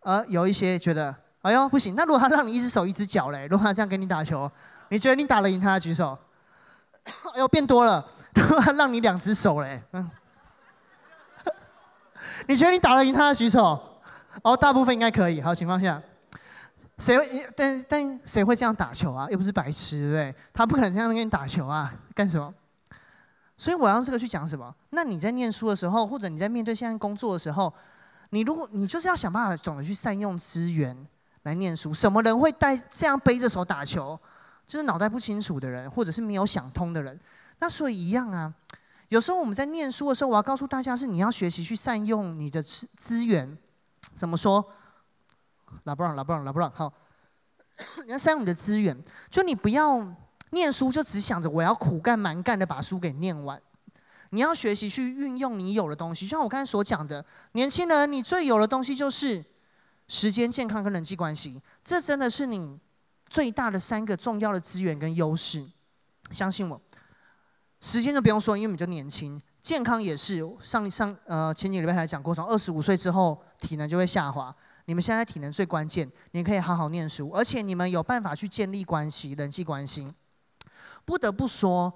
呃，有一些觉得，哎呦不行。那如果他让你一只手一只脚嘞，如果他这样跟你打球，你觉得你打得赢他举手？哎呦变多了，如果他让你两只手嘞，嗯，*laughs* 你觉得你打得赢他举手？哦，大部分应该可以。好情况下，谁会？但但谁会这样打球啊？又不是白痴，对不对？他不可能这样跟你打球啊，干什么？所以我要这个去讲什么？那你在念书的时候，或者你在面对现在工作的时候。你如果你就是要想办法懂得去善用资源来念书，什么人会带这样背着手打球？就是脑袋不清楚的人，或者是没有想通的人。那所以一样啊，有时候我们在念书的时候，我要告诉大家是你要学习去善用你的资资源。怎么说？拉布朗，拉布朗，拉布朗，好，*coughs* 你要善用你的资源，就你不要念书就只想着我要苦干蛮干的把书给念完。你要学习去运用你有的东西，就像我刚才所讲的，年轻人，你最有的东西就是时间、健康跟人际关系，这真的是你最大的三个重要的资源跟优势。相信我，时间就不用说，因为你就年轻，健康也是。上上呃前几礼拜才讲过，从二十五岁之后体能就会下滑。你们现在体能最关键，你可以好好念书，而且你们有办法去建立关系、人际关系。不得不说。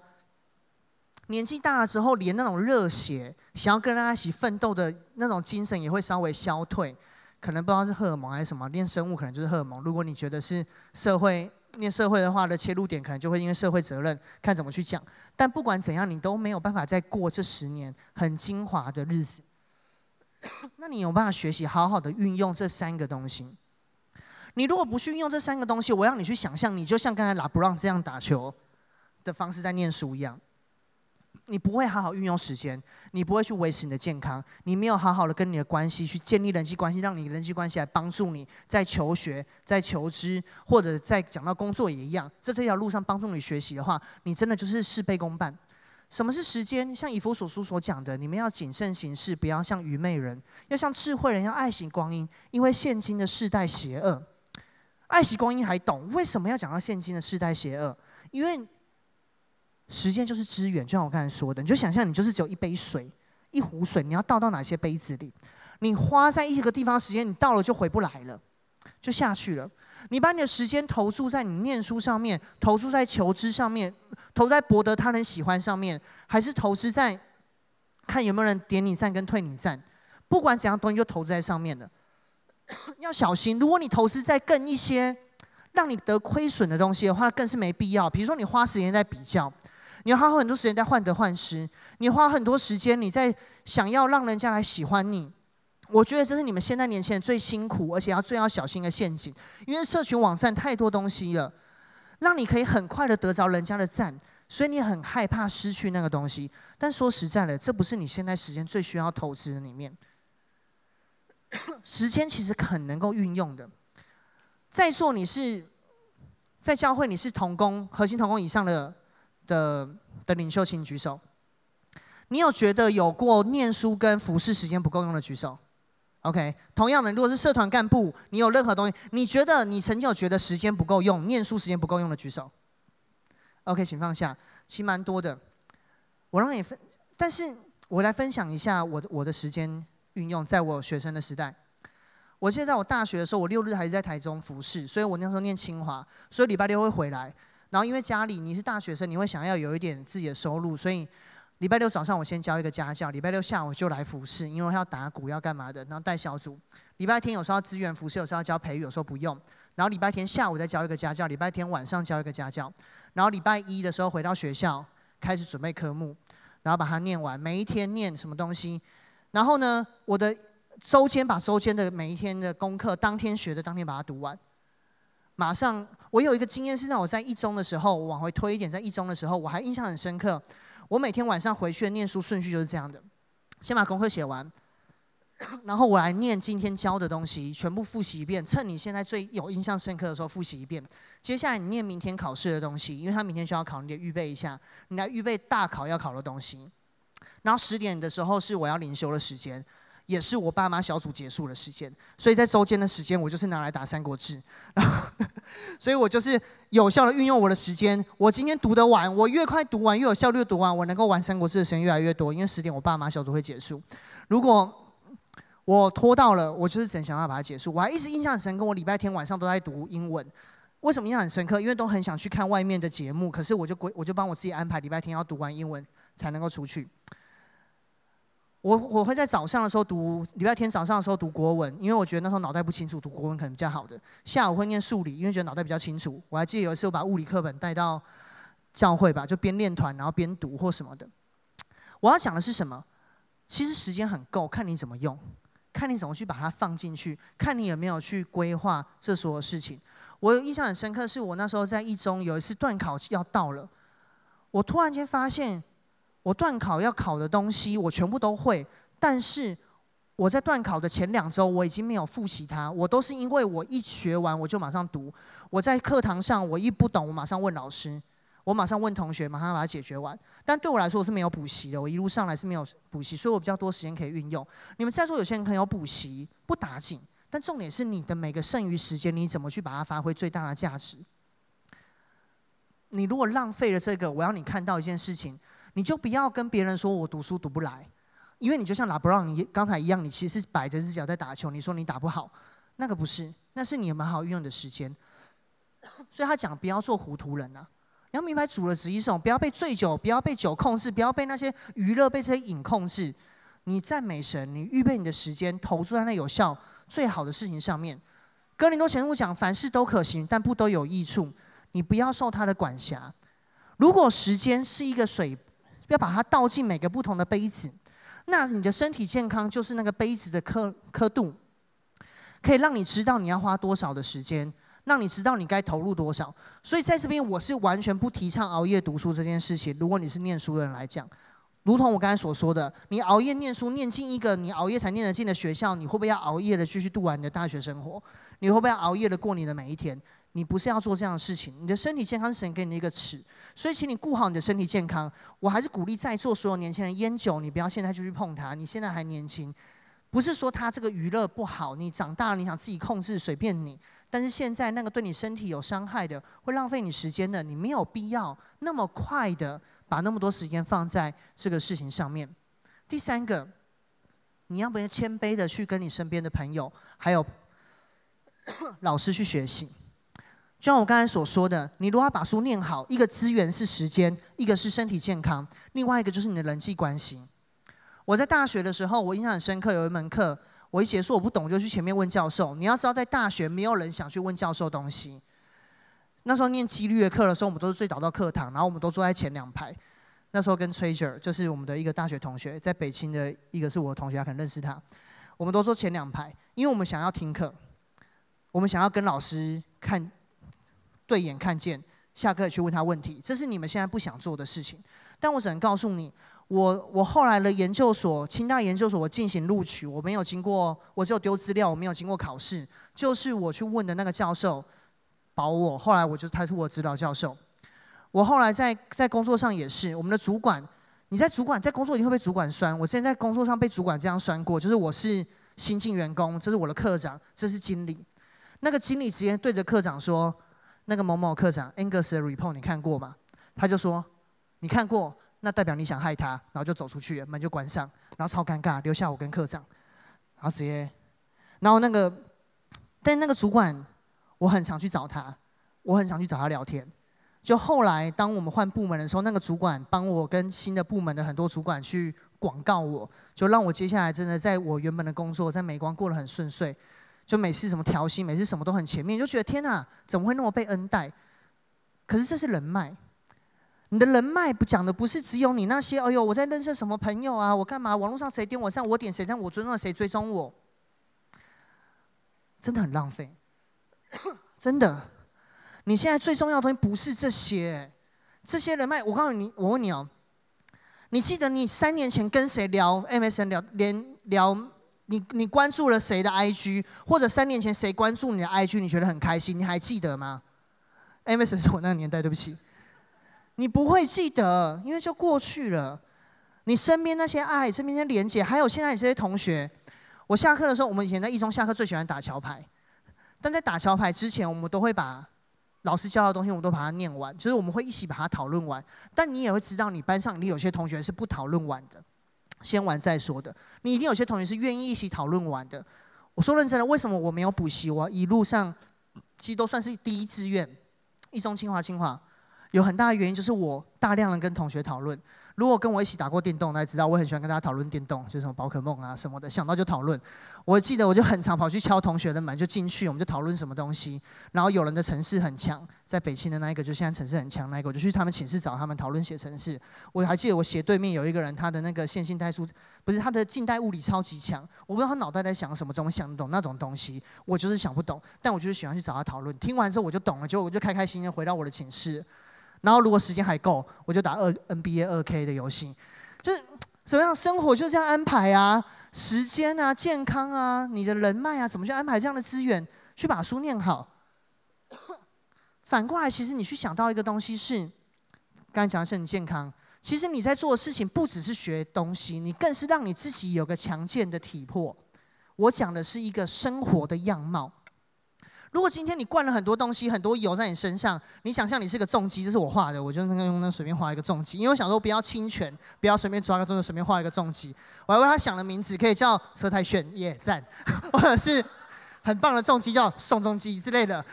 年纪大了之后，连那种热血、想要跟大家一起奋斗的那种精神也会稍微消退。可能不知道是荷尔蒙还是什么，念生物可能就是荷尔蒙。如果你觉得是社会念社会的话的切入点，可能就会因为社会责任看怎么去讲。但不管怎样，你都没有办法再过这十年很精华的日子。那你有办法学习好好的运用这三个东西？你如果不去运用这三个东西，我让你去想象，你就像刚才拉布朗这样打球的方式在念书一样。你不会好好运用时间，你不会去维持你的健康，你没有好好的跟你的关系去建立人际关系，让你人际关系来帮助你在求学、在求知，或者在讲到工作也一样，在这条路上帮助你学习的话，你真的就是事倍功半。什么是时间？像以弗所书所讲的，你们要谨慎行事，不要像愚昧人，要像智慧人，要爱惜光阴，因为现今的世代邪恶。爱惜光阴还懂，为什么要讲到现今的世代邪恶？因为。时间就是资源，就像我刚才说的，你就想象你就是只有一杯水，一壶水，你要倒到哪些杯子里？你花在一个地方时间，你到了就回不来了，就下去了。你把你的时间投注在你念书上面，投注在求知上面，投在博得他人喜欢上面，还是投资在看有没有人点你赞跟退你赞？不管怎样，东西就投资在上面了。*coughs* 要小心，如果你投资在更一些让你得亏损的东西的话，更是没必要。比如说，你花时间在比较。你要花很多时间在患得患失，你花很多时间你在想要让人家来喜欢你，我觉得这是你们现在年轻人最辛苦而且要最要小心的陷阱，因为社群网站太多东西了，让你可以很快的得着人家的赞，所以你很害怕失去那个东西。但说实在的，这不是你现在时间最需要投资的里面，时间其实很能够运用的。在座你是在教会，你是同工、核心同工以上的。的的领袖，请举手。你有觉得有过念书跟服侍时间不够用的举手？OK。同样的，如果是社团干部，你有任何东西，你觉得你曾经有觉得时间不够用、念书时间不够用的举手？OK，请放下。其实蛮多的。我让你分，但是我来分享一下我的我的时间运用，在我学生的时代。我记得在我大学的时候，我六日还是在台中服侍，所以我那时候念清华，所以礼拜六会回来。然后因为家里你是大学生，你会想要有一点自己的收入，所以礼拜六早上我先教一个家教，礼拜六下午就来服侍，因为要打鼓要干嘛的，然后带小组。礼拜天有时候要支援服侍，有时候要教培育，有时候不用。然后礼拜天下午再教一个家教，礼拜天晚上教一个家教。然后礼拜一的时候回到学校开始准备科目，然后把它念完，每一天念什么东西。然后呢，我的周间把周间的每一天的功课，当天学的当天把它读完。马上，我有一个经验是，让我在一中的时候，我往回推一点，在一中的时候，我还印象很深刻。我每天晚上回去的念书顺序就是这样的：先把功课写完，*coughs* 然后我来念今天教的东西，全部复习一遍。趁你现在最有印象深刻的时候复习一遍。接下来你念明天考试的东西，因为他明天需要考，你得预备一下，你来预备大考要考的东西。然后十点的时候是我要灵修的时间。也是我爸妈小组结束的时间，所以在周间的时间，我就是拿来打《三国志》，*laughs* 所以我就是有效的运用我的时间。我今天读得完，我越快读完，越有效率读完，我能够玩《三国志》的时间越来越多。因为十点我爸妈小组会结束，如果我拖到了，我就是只能想办法把它结束。我还一直印象很深刻，我礼拜天晚上都在读英文。为什么印象很深刻？因为都很想去看外面的节目，可是我就，我就帮我自己安排礼拜天要读完英文才能够出去。我我会在早上的时候读，礼拜天早上的时候读国文，因为我觉得那时候脑袋不清楚，读国文可能比较好的。下午会念数理，因为觉得脑袋比较清楚。我还记得有一次我把物理课本带到教会吧，就边练团然后边读或什么的。我要讲的是什么？其实时间很够，看你怎么用，看你怎么去把它放进去，看你有没有去规划这所有事情。我印象很深刻，是我那时候在一中有一次段考要到了，我突然间发现。我段考要考的东西，我全部都会，但是我在段考的前两周，我已经没有复习它。我都是因为我一学完我就马上读。我在课堂上我一不懂，我马上问老师，我马上问同学，马上把它解决完。但对我来说，我是没有补习的。我一路上来是没有补习，所以我比较多时间可以运用。你们在座有些人可能有补习，不打紧，但重点是你的每个剩余时间，你怎么去把它发挥最大的价值？你如果浪费了这个，我要你看到一件事情。你就不要跟别人说我读书读不来，因为你就像拉布朗你刚才一样，你其实摆着只脚在打球。你说你打不好，那个不是，那是你有没有好运用的时间。所以他讲不要做糊涂人呐、啊，你要明白主的旨意是什么，不要被醉酒，不要被酒控制，不要被那些娱乐、被这些瘾控制。你赞美神，你预备你的时间，投注在那有效、最好的事情上面。哥林多前书讲，凡事都可行，但不都有益处。你不要受他的管辖。如果时间是一个水。要把它倒进每个不同的杯子，那你的身体健康就是那个杯子的刻刻度，可以让你知道你要花多少的时间，让你知道你该投入多少。所以在这边，我是完全不提倡熬夜读书这件事情。如果你是念书的人来讲，如同我刚才所说的，你熬夜念书，念进一个你熬夜才念得进的学校，你会不会要熬夜的继续度完你的大学生活？你会不会要熬夜的过你的每一天？你不是要做这样的事情。你的身体健康是神给你的一个尺。所以，请你顾好你的身体健康。我还是鼓励在座所有年轻人，烟酒你不要现在就去碰它。你现在还年轻，不是说它这个娱乐不好。你长大了，你想自己控制，随便你。但是现在那个对你身体有伤害的，会浪费你时间的，你没有必要那么快的把那么多时间放在这个事情上面。第三个，你要不要谦卑的去跟你身边的朋友还有老师去学习？就像我刚才所说的，你如果要把书念好，一个资源是时间，一个是身体健康，另外一个就是你的人际关系。我在大学的时候，我印象很深刻，有一门课，我一结束我不懂，就去前面问教授。你要知道，在大学没有人想去问教授东西。那时候念几率的课的时候，我们都是最早到课堂，然后我们都坐在前两排。那时候跟 Treasure 就是我们的一个大学同学，在北京的一个是我的同学，他可能认识他。我们都坐前两排，因为我们想要听课，我们想要跟老师看。对眼看见，下课去问他问题，这是你们现在不想做的事情。但我只能告诉你，我我后来的研究所，清大研究所，我进行录取，我没有经过，我只有丢资料，我没有经过考试。就是我去问的那个教授保我，后来我就他是我指导教授。我后来在在工作上也是，我们的主管，你在主管在工作，你会被主管酸。我之前在工作上被主管这样酸过，就是我是新进员工，这是我的课长，这是经理。那个经理直接对着课长说。那个某某课长 Angus 的 report 你看过吗？他就说你看过，那代表你想害他，然后就走出去，门就关上，然后超尴尬，留下我跟课长，然后直接，然后那个，但那个主管，我很常去找他，我很想去找他聊天。就后来当我们换部门的时候，那个主管帮我跟新的部门的很多主管去广告我，就让我接下来真的在我原本的工作在美光过得很顺遂。就每次什么调薪，每次什么都很前面，就觉得天哪，怎么会那么被恩待？可是这是人脉，你的人脉不讲的不是只有你那些，哎呦，我在认识什么朋友啊，我干嘛？网络上谁点我赞，我点谁赞，我尊重谁追踪我，真的很浪费，*coughs* 真的。你现在最重要的东西不是这些，这些人脉，我告诉你，我问你哦，你记得你三年前跟谁聊 MSN 聊连聊？你你关注了谁的 IG，或者三年前谁关注你的 IG，你觉得很开心，你还记得吗？MSN 是我那个年代，对不起，你不会记得，因为就过去了。你身边那些爱，身边那些连结，还有现在这些同学，我下课的时候，我们以前在一中下课最喜欢打桥牌，但在打桥牌之前，我们都会把老师教的东西，我们都把它念完，就是我们会一起把它讨论完。但你也会知道，你班上你有些同学是不讨论完的。先玩再说的，你一定有些同学是愿意一起讨论完的。我说认真的，为什么我没有补习？我一路上其实都算是第一志愿，一中、清华、清华，有很大的原因就是我大量的跟同学讨论。如果跟我一起打过电动，大家知道我很喜欢跟大家讨论电动，就是什么宝可梦啊什么的，想到就讨论。我记得我就很常跑去敲同学的门，就进去，我们就讨论什么东西。然后有人的程式很强，在北京的那一个，就现在城市很强那一个，我就去他们寝室找他们讨论写城市。我还记得我斜对面有一个人，他的那个线性代数不是他的近代物理超级强，我不知道他脑袋在想什么，怎么想得懂那种东西，我就是想不懂。但我就是喜欢去找他讨论，听完之后我就懂了，就我就开开心心回到我的寝室。然后如果时间还够，我就打二 NBA 二 K 的游戏。就是怎么样，生活就这样安排啊，时间啊，健康啊，你的人脉啊，怎么去安排这样的资源，去把书念好。反过来，其实你去想到一个东西是，刚才讲的是你健康，其实你在做的事情不只是学东西，你更是让你自己有个强健的体魄。我讲的是一个生活的样貌。如果今天你灌了很多东西，很多油在你身上，你想象你是个重机，这是我画的，我就那个用那随便画一个重机，因为我想说不要侵权，不要随便抓个重机，随便画一个重机。我还为他想了名字，可以叫车太炫耶赞，*laughs* 或者是很棒的重机叫宋仲基之类的，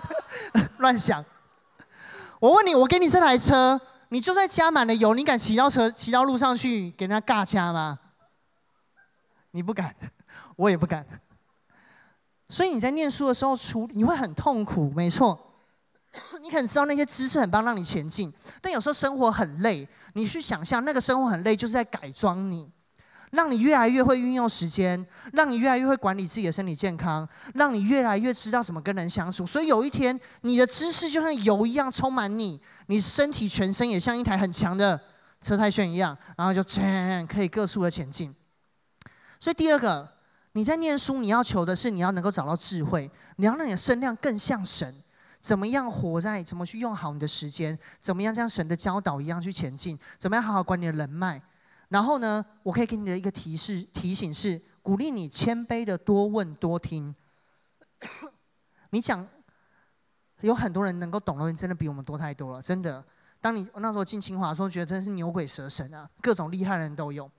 *laughs* 乱想。我问你，我给你这台车，你就算加满了油，你敢骑到车骑到路上去给人家尬掐吗？你不敢，*laughs* 我也不敢。所以你在念书的时候，出你会很痛苦，没错。你可能知道那些知识很棒，让你前进。但有时候生活很累，你去想象那个生活很累，就是在改装你。让你越来越会运用时间，让你越来越会管理自己的身体健康，让你越来越知道怎么跟人相处。所以有一天，你的知识就像油一样充满你，你身体全身也像一台很强的车太炫一样，然后就唰可以各处的前进。所以第二个，你在念书，你要求的是你要能够找到智慧，你要让你的身量更像神。怎么样活在？怎么去用好你的时间？怎么样像神的教导一样去前进？怎么样好好管你的人脉？然后呢，我可以给你的一个提示提醒是：鼓励你谦卑的多问多听。*coughs* 你讲，有很多人能够懂的人真的比我们多太多了，真的。当你那时候进清华的时候，觉得真是牛鬼蛇神啊，各种厉害的人都有。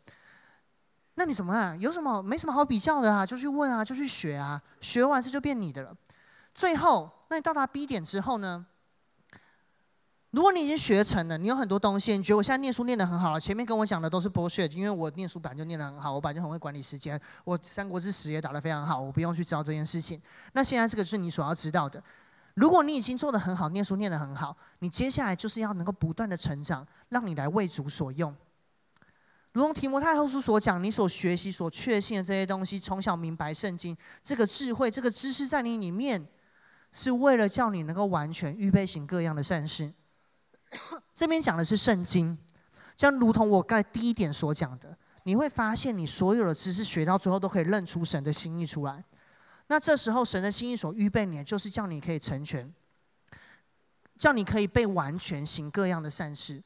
那你怎么办？有什么？没什么好比较的啊，就去问啊，就去学啊，学完这就变你的了。最后。那你到达 B 点之后呢？如果你已经学成了，你有很多东西，你觉得我现在念书念得很好，前面跟我讲的都是 bullshit，因为我念书本来就念得很好，我本来就很会管理时间，我三国志史也打得非常好，我不用去知道这件事情。那现在这个是你所要知道的。如果你已经做得很好，念书念得很好，你接下来就是要能够不断的成长，让你来为主所用。如同提摩太后书所讲，你所学习、所确信的这些东西，从小明白圣经，这个智慧、这个知识在你里面。是为了叫你能够完全预备行各样的善事。*coughs* 这边讲的是圣经，将如同我刚才第一点所讲的，你会发现你所有的知识学到最后都可以认出神的心意出来。那这时候神的心意所预备你，就是叫你可以成全，叫你可以被完全行各样的善事。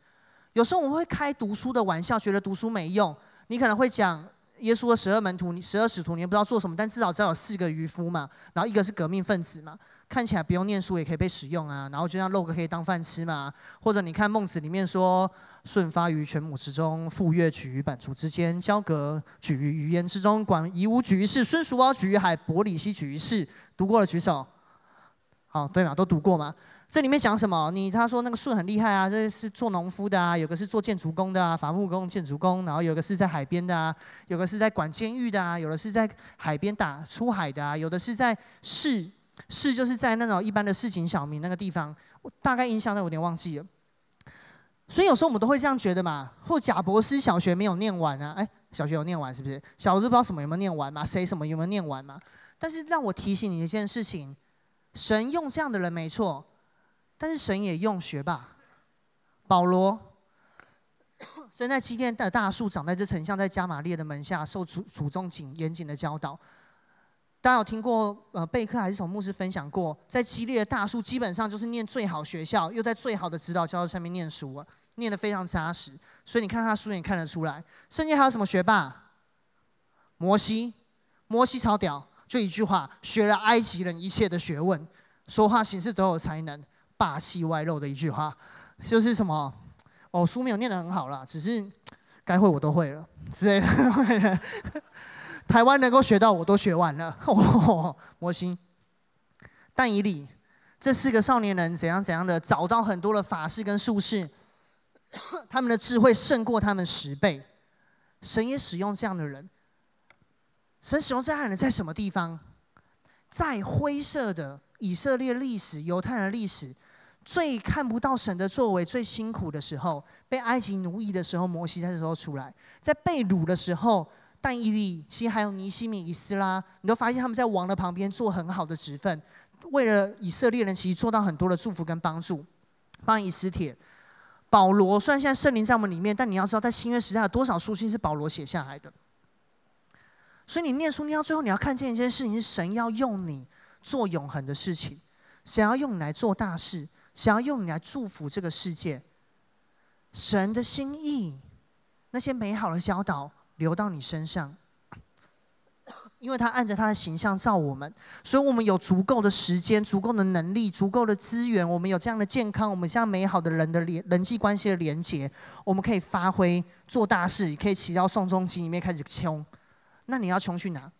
有时候我们会开读书的玩笑，觉得读书没用。你可能会讲耶稣的十二门徒，十二使徒，你也不知道做什么，但至少知道有四个渔夫嘛，然后一个是革命分子嘛。看起来不用念书也可以被使用啊，然后就像肉鸽可以当饭吃嘛，或者你看孟子里面说：“舜发于犬母之中，傅说举于版图之间，交鬲举于鱼焉之中，管夷吾举于市，孙叔敖举于海，伯里奚举于市。”读过了举手。好，对嘛，都读过嘛。这里面讲什么？你他说那个舜很厉害啊，这是做农夫的啊，有个是做建筑工的啊，伐木工、建筑工，然后有个是在海边的啊，有个是在管监狱的啊，有的是在海边打出海的啊，有的是在市。市就是在那种一般的市井小民那个地方，我大概印象都有点忘记了。所以有时候我们都会这样觉得嘛，或贾伯斯小学没有念完啊，哎，小学有念完是不是？小时候不知道什么有没有念完嘛，谁什么有没有念完嘛？但是让我提醒你一件事情，神用这样的人没错，但是神也用学霸，保罗，生在基甸的大树，长在这城，像在加玛列的门下，受祖祖宗谨严谨的教导。大家有听过呃贝克还是从牧师分享过，在激烈的大树基本上就是念最好学校，又在最好的指导教授上面念书啊，念得非常扎实。所以你看他书也看得出来。圣经还有什么学霸？摩西，摩西超屌，就一句话，学了埃及人一切的学问，说话行事都有才能，霸气外露的一句话，就是什么？哦，书没有念得很好啦，只是该会我都会了之类的。台湾能够学到，我都学完了。哦，摩西、但以理，这四个少年人怎样怎样的找到很多的法式跟术士，他们的智慧胜过他们十倍。神也使用这样的人。神使用这样的人在什么地方？在灰色的以色列历史、犹太人历史，最看不到神的作为、最辛苦的时候，被埃及奴役的时候，摩西在这时候出来；在被掳的时候。但以利，其实还有尼西米、以斯拉，你都发现他们在王的旁边做很好的职分，为了以色列人，其实做到很多的祝福跟帮助。帮以斯帖、保罗，虽然现在圣灵在我们里面，但你要知道，在新约时代有多少书信是保罗写下来的。所以你念书念到最后，你要看见一件事情：是神要用你做永恒的事情，想要用你来做大事，想要用你来祝福这个世界。神的心意，那些美好的教导。流到你身上，*coughs* 因为他按着他的形象造我们，所以我们有足够的时间、足够的能力、足够的资源，我们有这样的健康，我们这样美好的人的连人际关系的连接，我们可以发挥做大事，可以骑到宋仲基里面开始穷。那你要穷去哪？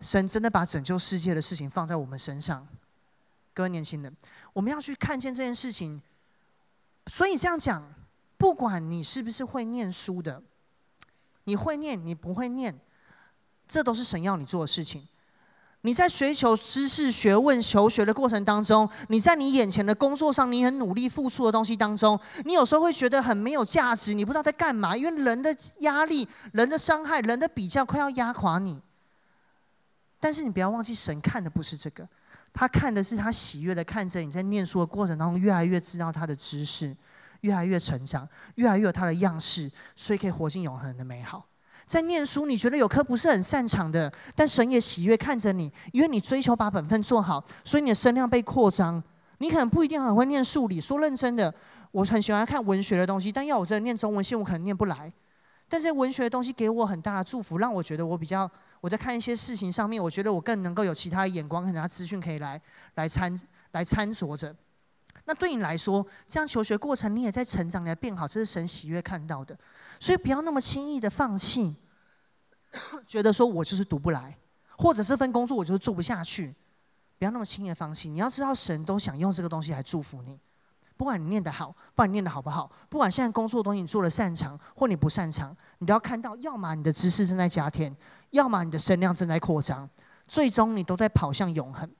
神真的把拯救世界的事情放在我们身上，各位年轻人，我们要去看见这件事情。所以这样讲，不管你是不是会念书的。你会念，你不会念，这都是神要你做的事情。你在追求知识、学问、求学的过程当中，你在你眼前的工作上，你很努力付出的东西当中，你有时候会觉得很没有价值，你不知道在干嘛，因为人的压力、人的伤害、人的比较快要压垮你。但是你不要忘记，神看的不是这个，他看的是他喜悦的看着你在念书的过程当中，越来越知道他的知识，越来越成长，越来越有他的样式，所以可以活进永恒的美好。在念书，你觉得有科不是很擅长的，但神也喜悦看着你，因为你追求把本分做好，所以你的声量被扩张。你可能不一定很会念数理，说认真的，我很喜欢看文学的东西，但要我真的念中文系，我可能念不来。但是文学的东西给我很大的祝福，让我觉得我比较我在看一些事情上面，我觉得我更能够有其他的眼光，和其他资讯可以来来参来参酌着。那对你来说，这样求学过程你也在成长，你在变好，这是神喜悦看到的。所以不要那么轻易的放弃，*coughs* 觉得说我就是读不来，或者这份工作我就是做不下去，不要那么轻易的放弃。你要知道，神都想用这个东西来祝福你。不管你念得好，不管你念得好不好，不管现在工作的东西你做的擅长或你不擅长，你都要看到，要么你的知识正在加添，要么你的声量正在扩张，最终你都在跑向永恒。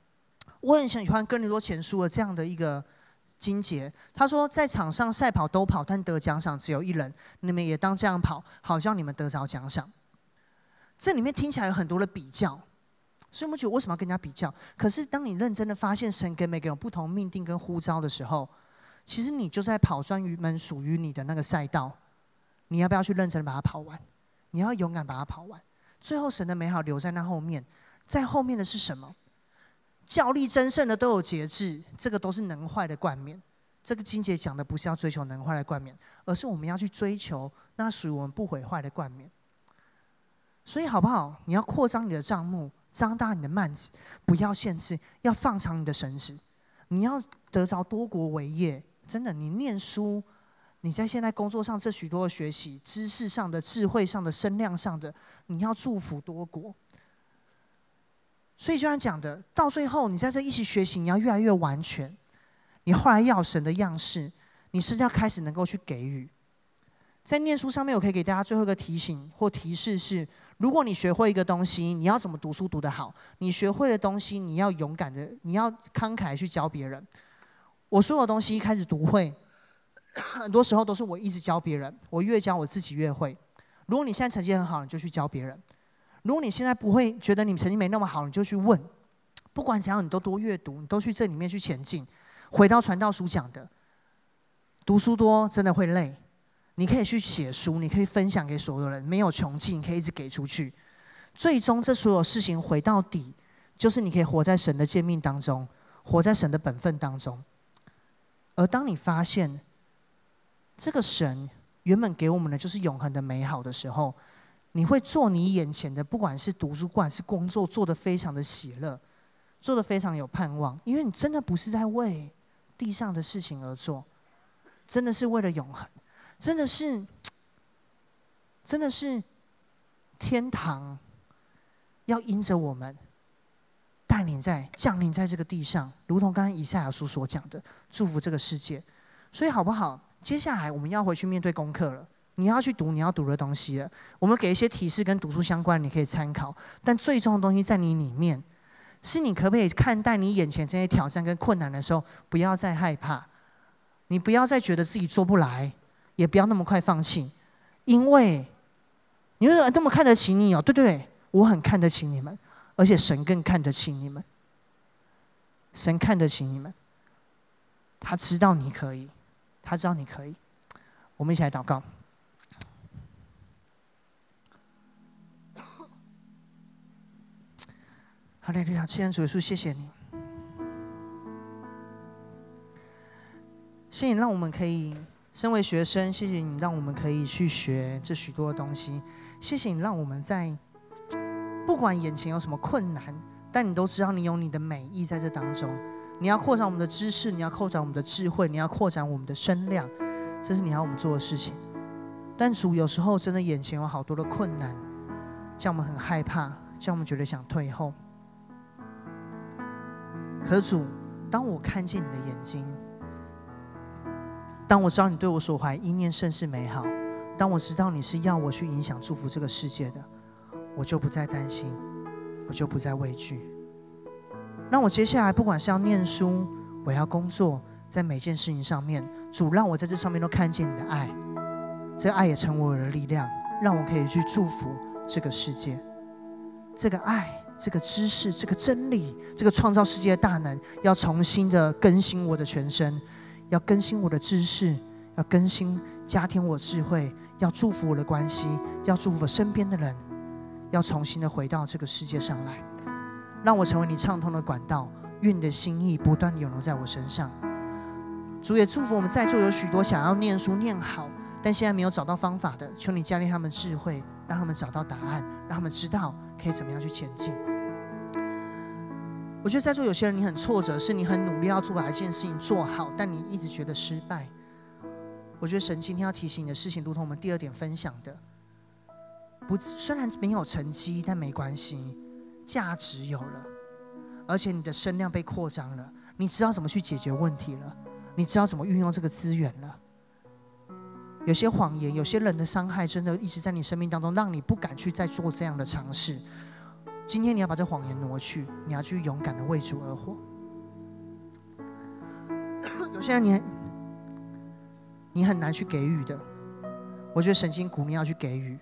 我很喜欢哥林多前书的这样的一个。金杰他说，在场上赛跑都跑，但得奖赏只有一人。你们也当这样跑，好像你们得着奖赏。这里面听起来有很多的比较，所以我们觉得为什么要跟人家比较？可是当你认真的发现神给每个人不同命定跟呼召的时候，其实你就在跑专于门属于你的那个赛道。你要不要去认真的把它跑完？你要勇敢把它跑完。最后神的美好留在那后面，在后面的是什么？较力争胜的都有节制，这个都是能坏的冠冕。这个金姐讲的不是要追求能坏的冠冕，而是我们要去追求那属于我们不毁坏的冠冕。所以好不好？你要扩张你的帐目，张大你的幔子，不要限制，要放长你的绳子。你要得着多国为业，真的，你念书，你在现在工作上这许多的学习，知识上的、智慧上的、声量上的，你要祝福多国。所以就像讲的，到最后你在这一起学习，你要越来越完全。你后来要神的样式，你是要开始能够去给予。在念书上面，我可以给大家最后一个提醒或提示是：如果你学会一个东西，你要怎么读书读得好？你学会的东西，你要勇敢的，你要慷慨去教别人。我所有东西一开始读会，很多时候都是我一直教别人，我越教我自己越会。如果你现在成绩很好，你就去教别人。如果你现在不会觉得你成绩没那么好，你就去问。不管怎样，你都多阅读，你都去这里面去前进。回到传道书讲的，读书多真的会累。你可以去写书，你可以分享给所有人，没有穷尽，你可以一直给出去。最终，这所有事情回到底，就是你可以活在神的诫命当中，活在神的本分当中。而当你发现这个神原本给我们的就是永恒的美好的时候，你会做你眼前的，不管是读书，不管是工作，做得非常的喜乐，做得非常有盼望，因为你真的不是在为地上的事情而做，真的是为了永恒，真的是，真的是天堂要因着我们带领在降临在这个地上，如同刚刚以赛亚书所讲的，祝福这个世界。所以好不好？接下来我们要回去面对功课了。你要去读你要读的东西了。我们给一些提示跟读书相关，你可以参考。但最终的东西在你里面，是你可不可以看待你眼前这些挑战跟困难的时候，不要再害怕，你不要再觉得自己做不来，也不要那么快放弃，因为你为什么那么看得起你哦？对对对，我很看得起你们，而且神更看得起你们。神看得起你们，他知道你可以，他知道你可以。我们一起来祷告。哈利路亚，亲爱主耶稣，谢谢你，谢谢你让我们可以身为学生，谢谢你让我们可以去学这许多的东西，谢谢你让我们在不管眼前有什么困难，但你都知道你有你的美意在这当中。你要扩展我们的知识，你要扩展我们的智慧，你要扩展我们的声量，这是你要我们做的事情。但主有时候真的眼前有好多的困难，叫我们很害怕，叫我们觉得想退后。可主，当我看见你的眼睛，当我知道你对我所怀意念甚是美好，当我知道你是要我去影响祝福这个世界的，我就不再担心，我就不再畏惧。那我接下来不管是要念书，我要工作，在每件事情上面，主让我在这上面都看见你的爱，这爱也成为我的力量，让我可以去祝福这个世界。这个爱，这个知识，这个真理，这个创造世界的大能，要重新的更新我的全身，要更新我的知识，要更新加添我智慧，要祝福我的关系，要祝福我身边的人，要重新的回到这个世界上来。让我成为你畅通的管道，愿你的心意不断涌流在我身上。主也祝福我们在座有许多想要念书念好，但现在没有找到方法的，求你加添他们智慧，让他们找到答案，让他们知道可以怎么样去前进。我觉得在座有些人你很挫折，是你很努力要做把一件事情做好，但你一直觉得失败。我觉得神今天要提醒你的事情，如同我们第二点分享的，不，虽然没有成绩，但没关系。价值有了，而且你的声量被扩张了，你知道怎么去解决问题了，你知道怎么运用这个资源了。有些谎言，有些人的伤害，真的一直在你生命当中，让你不敢去再做这样的尝试。今天你要把这谎言挪去，你要去勇敢的为主而活。*coughs* 有些人你你很难去给予的，我觉得神经鼓励要去给予。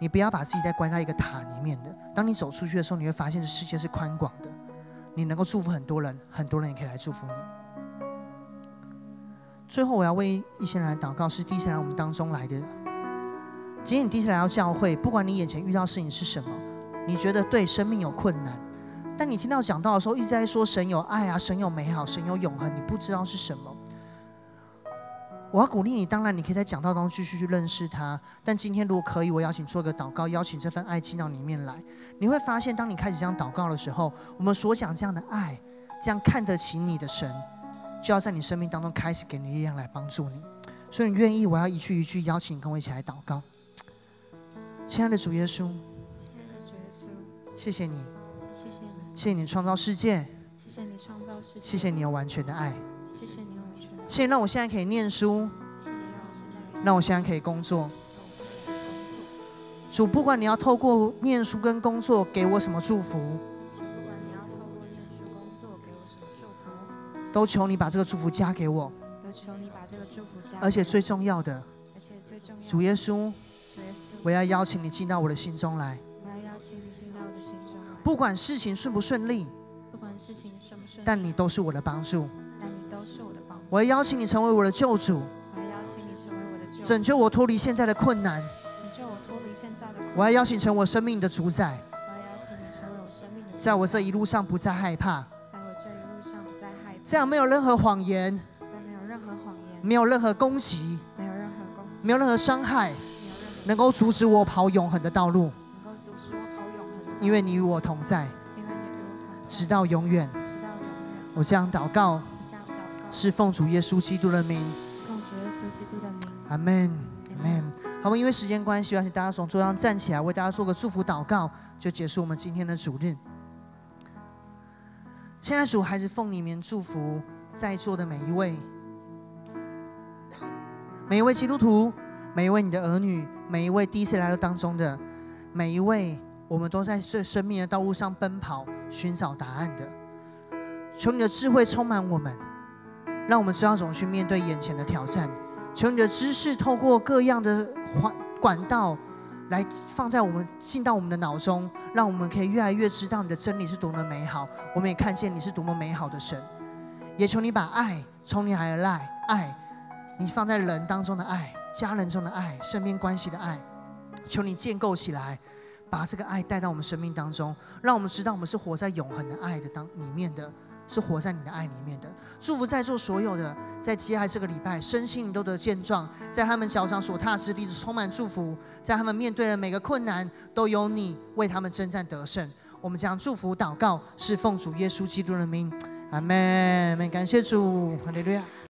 你不要把自己再关在一个塔里面的。当你走出去的时候，你会发现这世界是宽广的，你能够祝福很多人，很多人也可以来祝福你。最后，我要为一些人来祷告，是第一次来我们当中来的。今天你第一次来到教会，不管你眼前遇到事情是什么，你觉得对生命有困难，但你听到讲道的时候一直在说神有爱啊，神有美好，神有永恒，你不知道是什么。我要鼓励你，当然你可以在讲道当中继续去认识他。但今天如果可以，我邀请做个祷告，邀请这份爱进到里面来。你会发现，当你开始这样祷告的时候，我们所讲这样的爱，这样看得起你的神，就要在你生命当中开始给你力量来帮助你。所以你愿意，我要一句一句邀请你跟我一起来祷告。亲爱的主耶稣，亲爱的主耶稣，谢谢你，谢谢你，谢谢你创造世界，谢谢你创造世界，谢谢你有完全的爱，谢谢你。谢谢，让我现在可以念书。让我现在可以工作。主，不管你要透过念书跟工作给我什么祝福，都求你把这个祝福加给我。都求你把这个祝福加给我。而且最重要的，而且最重要的，主耶稣，主耶稣，我要邀请你进到我的心中来。我要邀请你进到我的心中来。不管事情顺不顺利，不管事情顺不顺利，但你都是我的帮助。我要邀请你成为我的救主，我要邀请你成为我的救主，拯救我脱离现在的困难，拯救我脱离现在的困难。我要邀请成为我生命的主宰，我要邀请你成为我生命的主宰。在我这一路上不再害怕，这样没有任何谎言，在没有任何谎言，没有任何攻击，没有任何攻击，没有任何伤害，能够阻止我跑永恒的道路，能够阻止我跑永恒的。因为你与我同在，因为你与我同在，直到永远，直到永远。我这样祷告。是奉主耶稣基督的名，奉主耶稣基督的名，阿门，阿门。好，因为时间关系，要请大家从桌上站起来，为大家做个祝福祷告，就结束我们今天的主日。亲爱主，还是奉你名祝福在座的每一位，每一位基督徒，每一位你的儿女，每一位第一次来到当中的每一位，我们都在这生命的道路上奔跑，寻找答案的。求你的智慧充满我们。让我们知道怎么去面对眼前的挑战。求你的知识透过各样的管管道来放在我们进到我们的脑中，让我们可以越来越知道你的真理是多么美好。我们也看见你是多么美好的神。也求你把爱从你而来爱，爱你放在人当中的爱，家人中的爱，身边关系的爱，求你建构起来，把这个爱带到我们生命当中，让我们知道我们是活在永恒的爱的当里面的。是活在你的爱里面的。祝福在座所有的，在接下来这个礼拜，身心灵都得健壮，在他们脚上所踏之地充满祝福，在他们面对的每个困难，都有你为他们征战得胜。我们将祝福祷告，是奉主耶稣基督的名，阿门。感谢主，哈利路亚。